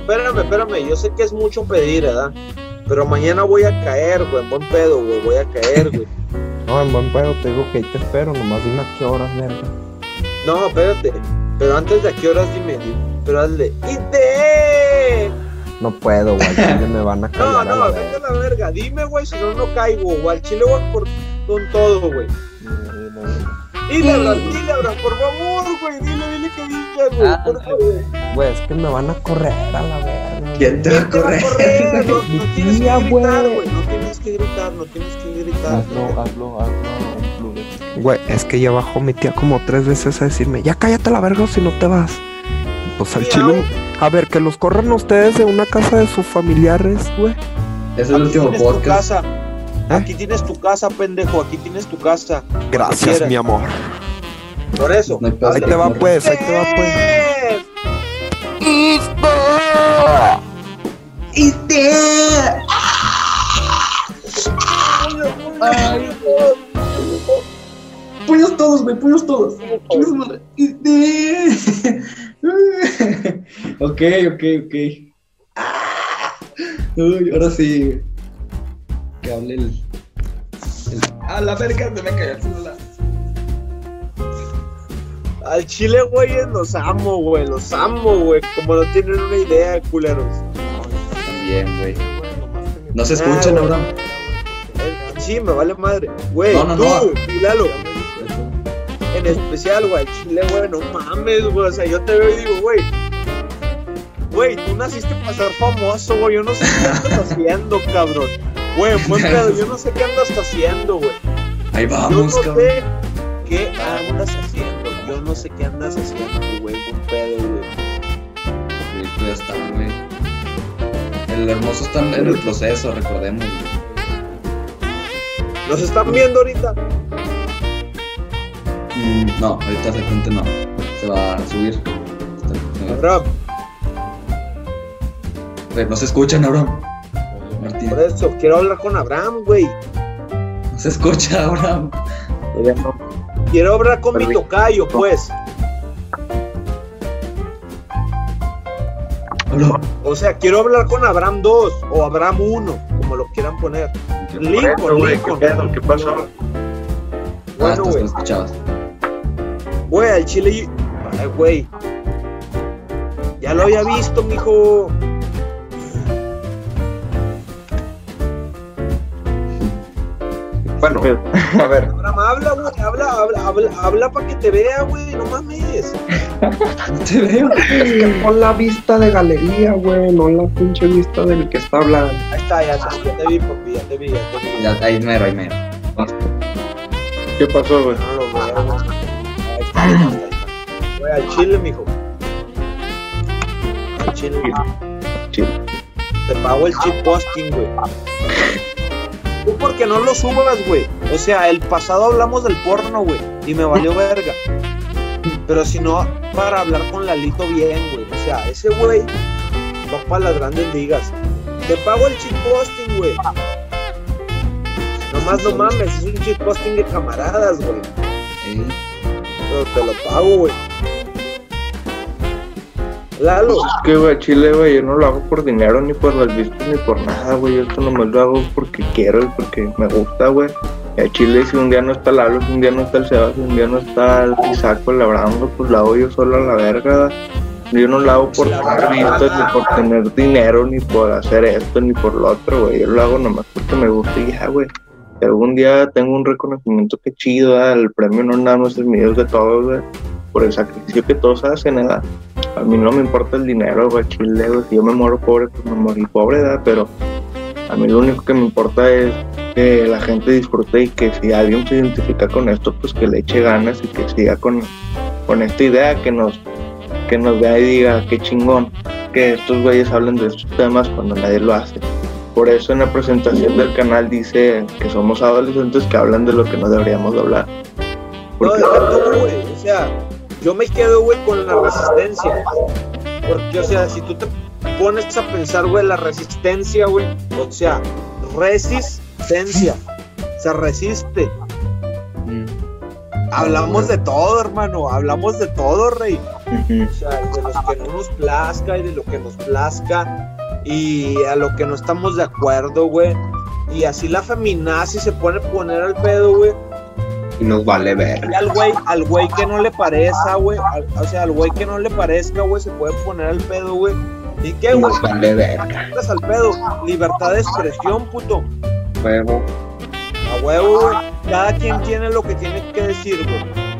A: espérame, espérame. Yo sé que es mucho pedir, ¿verdad? Pero mañana voy a caer, güey. en Buen pedo, güey. Voy a caer, güey.
E: No, en buen pedo te digo que ahí te espero, nomás dime a qué horas, verga.
A: No, espérate. Pero antes de a qué horas dime, di- pero hazle. ¡Ite!
E: No puedo, güey, al chile me van a
A: No,
E: callar a la
A: no, vete a la verga. Dime, güey, si no, no caigo. O al chile voy por, con todo, güey. Dile, Abraham, dile, Abraham, por favor, güey. Dile, dile que diga, güey.
D: Ah,
A: por favor.
E: Güey, es que me van a correr a la verga.
B: ¿Quién te va a
A: a
B: correr?
A: correr, no,
E: Mi
A: no tienes
E: tía,
A: que gritar,
E: güey.
A: güey. No tienes que gritar, no tienes que gritar.
C: Hazlo, hazlo, hazlo.
E: Güey, es que ya bajó mi tía como tres veces a decirme, ya cállate la verga o si no te vas. Pues al
A: Sí,
E: chile, a ver, que los corran ustedes de una casa de sus familiares, güey.
B: Es el
A: Aquí
B: último
A: tienes tu
B: podcast.
A: casa. Aquí tienes tu casa, pendejo. Aquí tienes tu casa.
E: Gracias, mi amor.
A: Por eso.
B: No
E: Ahí te va pues, ahí te va pues.
A: ¡Eh!
B: Ay, Puños todos, güey, puños todos. Puños madre. ok, ok, ok. Ah. Uy, ahora sí. Que hable el. el- Ah, la verga, se me cayó el celular.
A: Al chile, güey, los amo, güey. Los amo, güey. Como no tienen una idea, culeros.
B: También, güey. No se escuchan,
A: güey.
B: Abraham.
A: Eh, Sí, me vale madre. Güey,
B: No, no,
A: tú,
B: no.
A: Lalo, en especial, güey, chile, güey, no mames, güey. O sea, yo te veo y digo, güey. Güey, tú naciste para ser famoso, güey. Yo no sé qué andas haciendo, cabrón. Güey, buen pedo, yo no sé qué andas haciendo, güey.
B: Ahí
A: Yo no
B: vamos, cabrón.
A: sé qué andas haciendo. Yo no sé qué andas haciendo, güey. Buen pedo, güey.
B: Sí, pues ya está, güey. El hermoso está en el proceso, recordemos. güey.
A: ¿Los están viendo ahorita?
B: Mm, no, ahorita de repente no. Se va a subir.
A: Abraham,
B: Güey, No se escuchan, Abraham. Martín.
A: por eso, quiero hablar con Abraham, güey.
B: No se escucha, Abraham.
A: Quiero hablar con mi tocayo, pues. O sea, quiero hablar con Abraham 2 o Abraham 1, como lo quieran poner. Lincoln,
F: güey, ¿qué
A: Lincoln.
F: ¿Qué pasó?
B: Ah,
A: Bueno,
B: no escuchabas.
A: Güey, al chile. y- Ay, güey. Ya lo había visto, mijo.
F: Bueno, a ver,
A: habla, güey. Habla, habla, habla, habla para que te vea, güey. No mames.
B: No te veo.
E: Es que pon la vista de galería, güey, no la pinche vista del que está hablando.
A: Ahí está, ya, te- ya te vi, papi. Ya te vi, ya te vi.
B: Ya, ahí mero, ahí mero.
F: ¿qué pasó, güey?
A: Güey. Güey, al chile, mijo. Al chile.
F: Chile.
A: Te pago el chip posting, güey. Tú porque no lo subas, güey. O sea, el pasado hablamos del porno, güey. Y me valió verga. Pero si no, para hablar con Lalito bien, güey. O sea, ese güey va para las grandes ligas. Te pago el chip posting, güey. Nomás no mames, es un chip posting de camaradas, güey. Pero te lo pago, güey. Lalo,
F: Es que, güey, Chile, güey, yo no lo hago por dinero, ni por las vistas, ni por nada, güey. Yo esto nomás lo hago porque quiero y porque me gusta, güey. A Chile, si un día no está Lalo, si un día no está el Sebas, si un día no está el Isaac, güey, pues la hago yo solo a la verga. Yo no lo hago por tener vistas, ni por tener dinero, ni por hacer esto, ni por lo otro, güey. Yo lo hago nomás porque me gusta y ya, güey. Algún día tengo un reconocimiento que chido, el premio no nada mío, es de todos. Por el sacrificio que todos hacen, ¿verdad? A mí no me importa el dinero, güey, chile, güey. Si yo me muero pobre, pues me morí pobre, ¿verdad? Pero a mí lo único que me importa es que la gente disfrute y que si alguien se identifica con esto, pues que le eche ganas y que siga con, con esta idea, que nos, que nos vea y diga, qué chingón, que estos güeyes hablen de estos temas cuando nadie lo hace. Por eso en la presentación del canal dice que somos adolescentes que hablan de lo que no deberíamos de hablar.
A: no,
F: Porque
A: deja tú, güey. O sea, yo me quedo, güey, con la resistencia. Porque, o sea, si tú te pones a pensar, güey, la resistencia, güey. O sea, resistencia. Se resiste.
B: mm,
A: Hablamos de todo, hermano. Hablamos de todo, rey. O sea, de los que no nos plazca y de lo que nos plazca. Y a lo que no estamos de acuerdo, güey. Y así la feminazi se pone a poner al pedo, güey.
E: Y nos vale ver.
A: Y al güey, al güey que no le parezca, güey. al- O sea, al güey que no le parezca, güey, se puede poner al pedo, güey. ¿Y qué, güey?
E: nos vale ver.
A: Estás al pedo. Libertad de expresión, puto.
E: Huevo.
A: A huevo, güey. Cada quien tiene lo que tiene que decir, güey.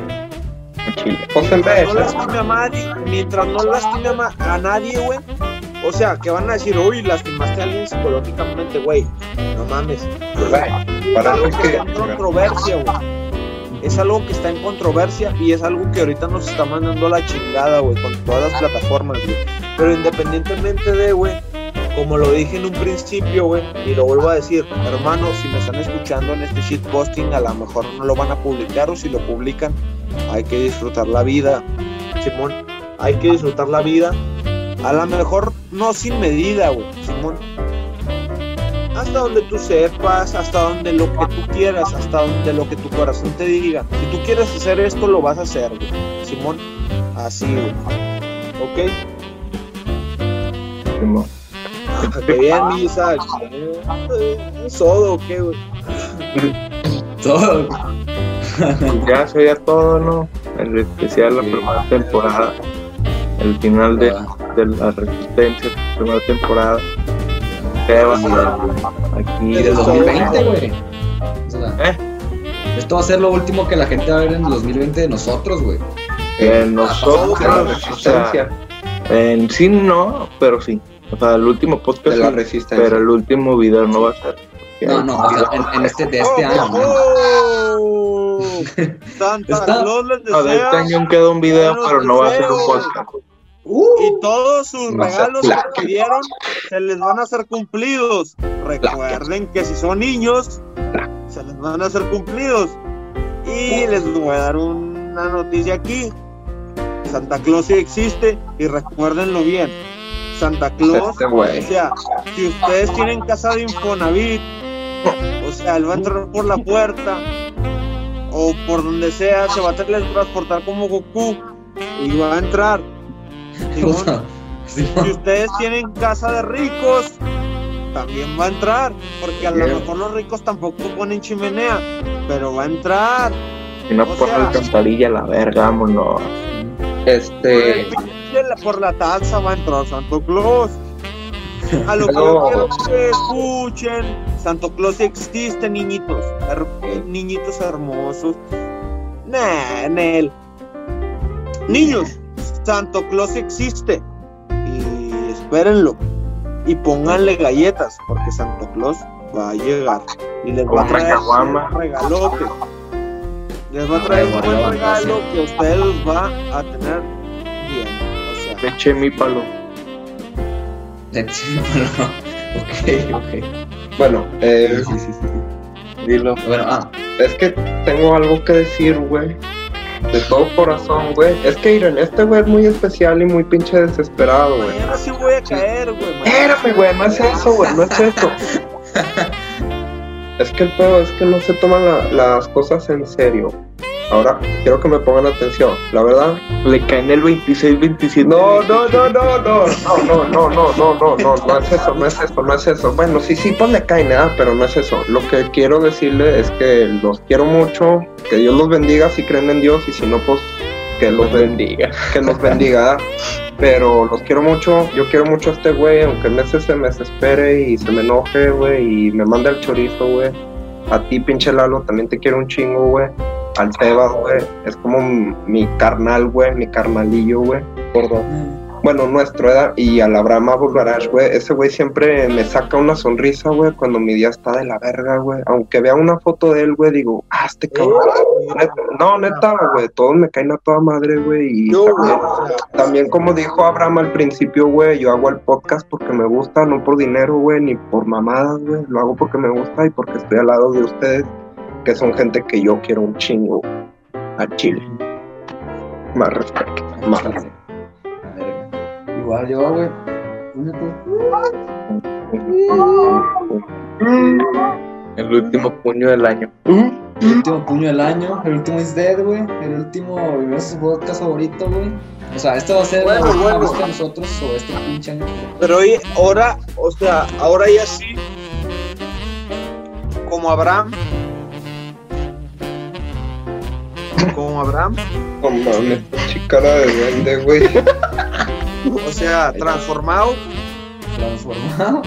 F: Chile.
E: Pues en vez,
A: No lastime a nadie, mientras no lastime a, a nadie, güey. O sea, que van a decir, uy, lastimaste a alguien psicológicamente, güey. No mames. Es
E: para
A: algo
E: eso
A: que
E: es
A: está en controversia, güey. Es algo que está en controversia y es algo que ahorita nos está mandando a la chingada, güey, con todas las plataformas, güey. Pero independientemente de, güey, como lo dije en un principio, güey, y lo vuelvo a decir, hermanos, si me están escuchando en este shitposting, a lo mejor no lo van a publicar o si lo publican, hay que disfrutar la vida, Simón, hay que disfrutar la vida. A lo mejor no sin medida, güey, Simón. Hasta donde tú sepas, hasta donde lo que tú quieras, hasta donde lo que tu corazón te diga. Si tú quieres hacer esto, lo vas a hacer, güey. Simón, así, güey. ¿Ok?
F: Simón.
A: Qué bien, Misa. ¿Un sodo o qué, güey?
B: Todo.
F: Ya sería todo, ¿no? el especial, la
B: Sí.
F: primera temporada, el final de,
B: Ah.
F: de la resistencia, primera temporada. ¿Qué va a ser? Aquí
B: Y del 2020, güey. O sea,
F: ¿Eh?
B: Esto va a ser lo último que la gente va a ver en el 2020 de nosotros, güey.
F: Eh, nosotros,
B: de la
F: o sea,
E: Resistencia.
F: en sí no, pero sí. O sea, el último podcast,
E: De la resistencia.
F: pero el último video no va a ser.
B: No, no, o sea, en, en este de este año, ¿no?
A: ¡Oh! Santa
B: Está-
A: Claus les
F: No, de este
A: desea
F: año queda un video, pero no va a ser un
A: deseos. Y todos sus
E: No
A: regalos que pidieron se les van a hacer cumplidos. Recuerden que si son niños, se les van a hacer cumplidos. Y les voy a dar una noticia aquí. Santa Claus sí existe y recuérdenlo bien. Santa Claus,
E: Este
A: o sea, si ustedes tienen casa de Infonavit, o sea, él va a entrar por la puerta o por donde sea, se va a teletransportar como Goku y va a entrar.
B: O sea, sí,
A: Si ustedes tienen casa de ricos, también va a entrar, porque a lo mejor los ricos tampoco ponen chimenea, pero va a entrar.
F: Si no
A: O
F: pone
A: sea-
F: alcantarilla, la verga, vámonos.
E: Este.
A: Por, la- por la taza va a entrar Santo Claus. A lo que yo quiero que escuchen, Santo Claus existe, niñitos, her- niñitos hermosos. Nah, Nel. Niños, Santo Claus existe. Y espérenlo. Y pónganle galletas, porque Santo Claus va a llegar. Y les va a traer un regalote. Les va a traer un buen regalo que ustedes los va a tener bien. O sea,
F: Me eché mi palo.
B: sí, bueno, ok, ok.
E: Bueno, eh,
B: Sí, sí, sí, sí.
E: dilo.
B: Bueno, ah,
E: Es que tengo algo que decir, güey. De todo corazón, güey. Es que, miren, este güey es muy especial y muy pinche desesperado, güey.
A: mañana sí voy a caer, güey.
E: Espérame, güey, no es eso, güey, no es eso. Es que el pedo es que no se toman la- las cosas en serio. Ahora quiero que me pongan atención. La verdad.
F: Le caen el 26, 27.
E: No, no, no, no, no. No, no, no, no, no, no, no. No es eso, no es eso, no es eso. Bueno, sí, sí, pues le caen, nada, pero no es eso. Lo que quiero decirle es que los quiero mucho. Que Dios los bendiga si creen en Dios y si no, pues que los bendiga. Que los bendiga. Pero los quiero mucho. Yo quiero mucho a este güey, aunque a veces se me desespere y se me enoje, güey, y me mande el chorizo, güey. A ti, pinche Lalo, también te quiero un chingo, güey. Al Sebas, güey, es como mi carnal, güey, mi carnalillo, güey. Gordo. Bueno, nuestro edad. Y al Abraham Abulgarash, güey. Ese güey siempre me saca una sonrisa, güey, cuando mi día está de la verga, güey. Aunque vea una foto de él, güey, digo, ah, este cabrón. Neta- no, neta, güey, todos me caen a toda madre, güey. Y
A: güey,
E: también, también como dijo Abraham al principio, güey, yo hago el podcast porque me gusta, no por dinero, güey, ni por mamadas, güey. Lo hago porque me gusta y porque estoy al lado de ustedes, que son gente que yo quiero un chingo a Chile. Más respeto, más respeto.
B: Igual yo, güey.
F: El último puño del año.
B: El último puño del año, el último is dead, güey. El último, nuestro podcast favorito, güey. O sea, este va a ser
A: Bueno,
B: la última
A: bueno.
B: vez que nosotros o este pinche año.
A: Pero hoy, ahora, o sea, ahora ya sí, como Abraham, como Abraham,
E: No mames, chicara de duende, güey.
A: o sea, transformado,
B: Transformado.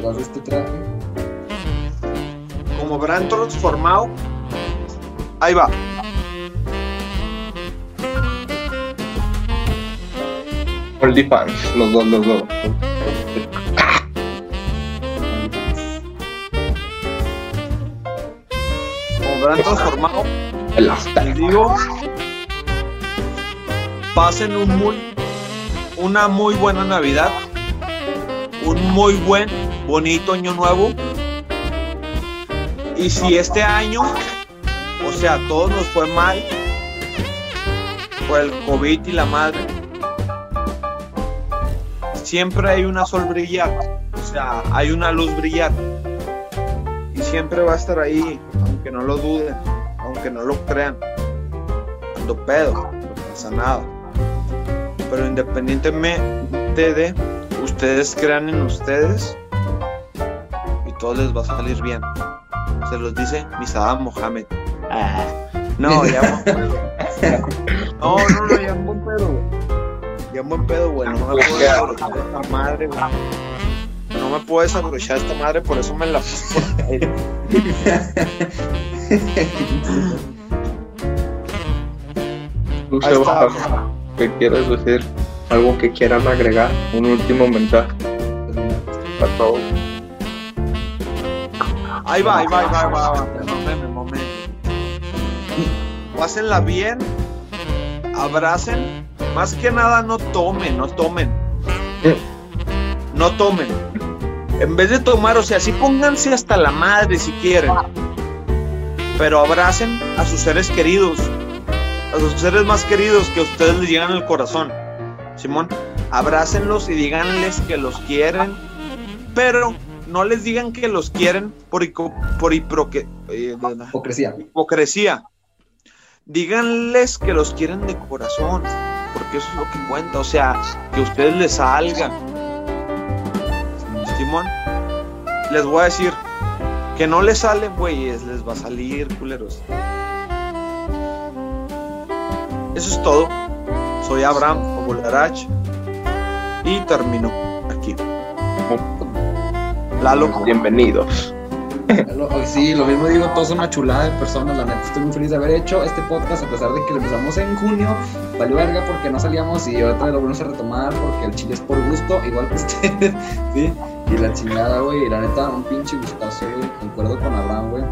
B: Tras este traje.
A: como Abraham transformado, ahí va.
E: OnlyFans, los dos, los dos.
A: Abraham transformado, les digo, pasen un muy, una muy buena Navidad, un muy buen, bonito año nuevo. Y si este año, o sea, todo nos fue mal por el COVID y la madre, siempre hay una sol brillar, o sea, hay una luz brillar. Y siempre va a estar ahí, aunque no lo duden, aunque no lo crean. Ando pedo, no pasa nada. Pero independientemente de ustedes crean en ustedes y todo les va a salir bien. Se los dice Misada Mohamed. Ah, no, ya buen pedo. No, no, no, ya buen pedo, güey. Ya buen pedo, güey. No me puedo desabrochar esta madre, güey. No me puedo desabrochar esta madre, por eso me la puse por el aire.
F: Tú,
A: Ahí está.
F: Seba, ¿qué quieres decir? ¿Algo que quieran agregar? Un último mensaje para todos.
A: Ahí va, ahí va, ahí va, ahí va, me mamé. Pásenla bien, abracen. Más que nada, no tomen, no tomen. No tomen. En vez de tomar, o sea, sí pónganse hasta la madre si quieren. Pero abracen a sus seres queridos. A sus seres más queridos que a ustedes les llegan al corazón. Simón, abrácenlos y díganles que los quieren. Pero no les digan que los quieren por, por hiproque- eh,
B: Hipocresía.
A: hipocresía. Díganles que los quieren de corazón, porque eso es lo que cuenta. O sea, que ustedes les salga. Simón, les voy a decir que no les sale, güeyes, les va a salir, culeros. Eso es todo. Soy Abraham Obolarach y termino aquí. Lalo.
F: Bienvenidos.
B: Sí, lo mismo digo, todos son una chulada de personas, la neta estoy muy feliz de haber hecho este podcast a pesar de que lo empezamos en junio, valió verga porque no salíamos y ahorita lo volvemos a retomar porque el chile es por gusto, igual que ustedes, ¿sí? Y la chingada, güey, y la neta, un pinche gustazo, güey, concuerdo con Abraham, güey.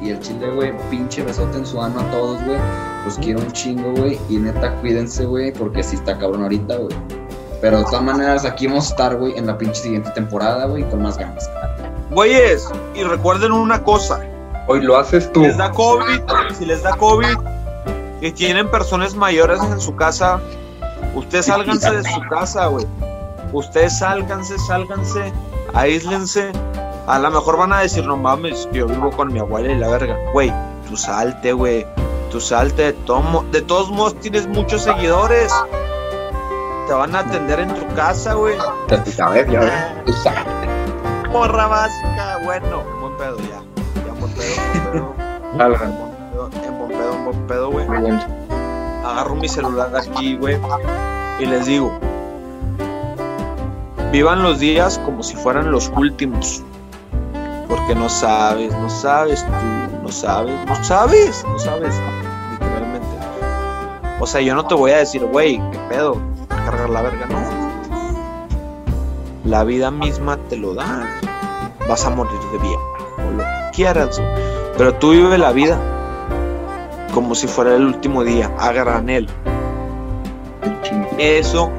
B: Y el chile, güey, pinche besote en su ano a todos, güey. Los quiero un chingo, güey. Y neta, cuídense, güey, porque sí está cabrón ahorita, güey. Pero de todas maneras, aquí vamos a estar, güey, en la pinche siguiente temporada, güey, con más ganas.
A: Güeyes, y recuerden una cosa.
F: Hoy lo haces tú.
A: les da COVID, si les da COVID y tienen personas mayores en su casa, ustedes sálganse de su casa, güey. Ustedes sálganse, sálganse, aíslense. A lo mejor van a decir, no mames, yo vivo con mi abuela y la verga. Güey, tú salte, güey. Tú salte de, tomo- de todos modos tienes muchos seguidores. Te van a atender en tu casa, güey.
F: Sabes.
A: Morra básica, bueno. Buen pedo, ya. Ya, buen pedo, buen pedo. En buen pedo, en buen pedo, güey. Agarro mi celular aquí, güey, y les digo, vivan los días como si fueran los últimos. Porque no sabes, no sabes tú, no sabes, no sabes, no sabes, literalmente. O sea, yo no te voy a decir, güey, qué pedo, cargar la verga, no. La vida misma te lo da. Vas a morir de viejo, o lo que quieras. Pero tú vive la vida como si fuera el último día, a granel. Eso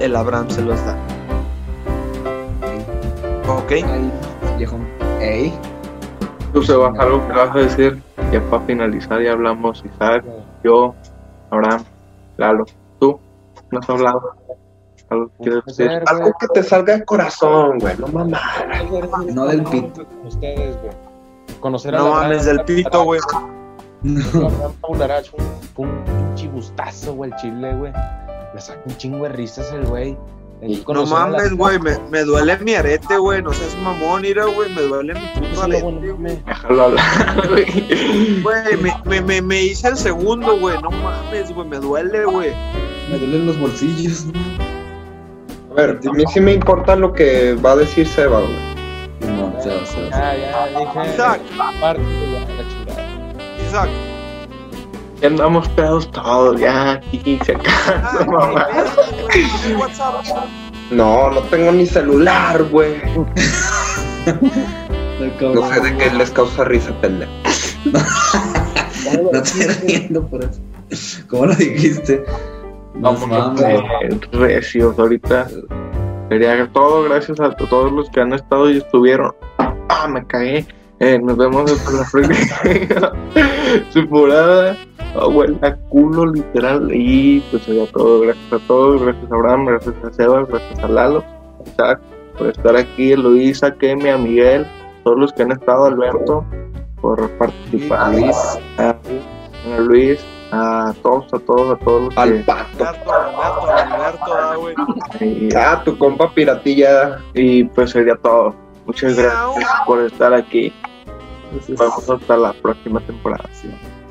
A: el Abraham se los da. ¿Ok?
B: Ahí, viejo. Ey.
F: Tú, Sebas, algo que vas a decir. Ya para finalizar, ya hablamos Isaac, yo, Abraham, Lalo. ¿Tú? ¿No has hablado? ¿Algo que quieres decir?
C: Ver,
F: Algo que te salga del corazón, güey. No mamá.
B: No del pito.
C: Ustedes, güey. Conocer a
A: No mames del pito, güey.
C: Un, un pinche gustazo, güey, el chile, güey. Le saca un chingo de risas el güey. El
A: No mames, güey, me, me duele mi arete, güey. No seas mamón, mira, güey, me duele mi puto arete.
F: güey.
A: Güey, me, me, me, me hice el segundo, güey. No mames, güey, me duele, güey.
B: Me duelen los bolsillos.
F: A ver, a mí sí me importa lo que va a decir Seba, güey.
B: No, o sea,
C: Ya, ya, dije.
A: Isaac.
C: La chingada.
A: Isaac.
F: Ya andamos pedos todos, ya aquí se
A: Ah,
F: acaba, mamá. No, no tengo ni celular, güey. No sé de qué les causa risa, pendejo.
B: No estoy riendo por eso. ¿Cómo lo dijiste? No
F: eh, recios ahorita. Sería todo gracias a todos los que han estado y estuvieron. Ah, me cagué. Eh, nos vemos hasta la próxima temporada. Abuela culo, literal. Y pues sería todo. Gracias a todos. Gracias a Abraham. Gracias a Sebas. Gracias a Lalo. a Isaac, por estar aquí. A Luisa, Kemi, a Miguel. Todos los que han estado. Alberto. Por participar.
B: A Luis.
F: A, a Luis. A todos, a todos, a todos los que.
A: Alberto, Alberto, Alberto, ah, güey.
F: Y,
G: Ah, tu compa piratilla.
F: y, pues sería todo. Muchas gracias por estar aquí.
E: Entonces,
F: Vamos hasta la próxima temporada.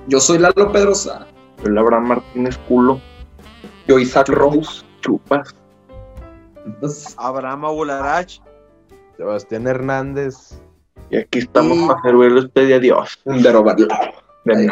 B: Yo soy Lalo Pedrosa.
F: Yo, Laura Martínez Culo. Yo, Isaac Rose. Chupas.
B: Entonces,
A: Abraham Abularach.
D: Sebastián Hernández.
F: Y aquí estamos
B: Y-
F: para servirle a usted y a Dios. De robarlo. De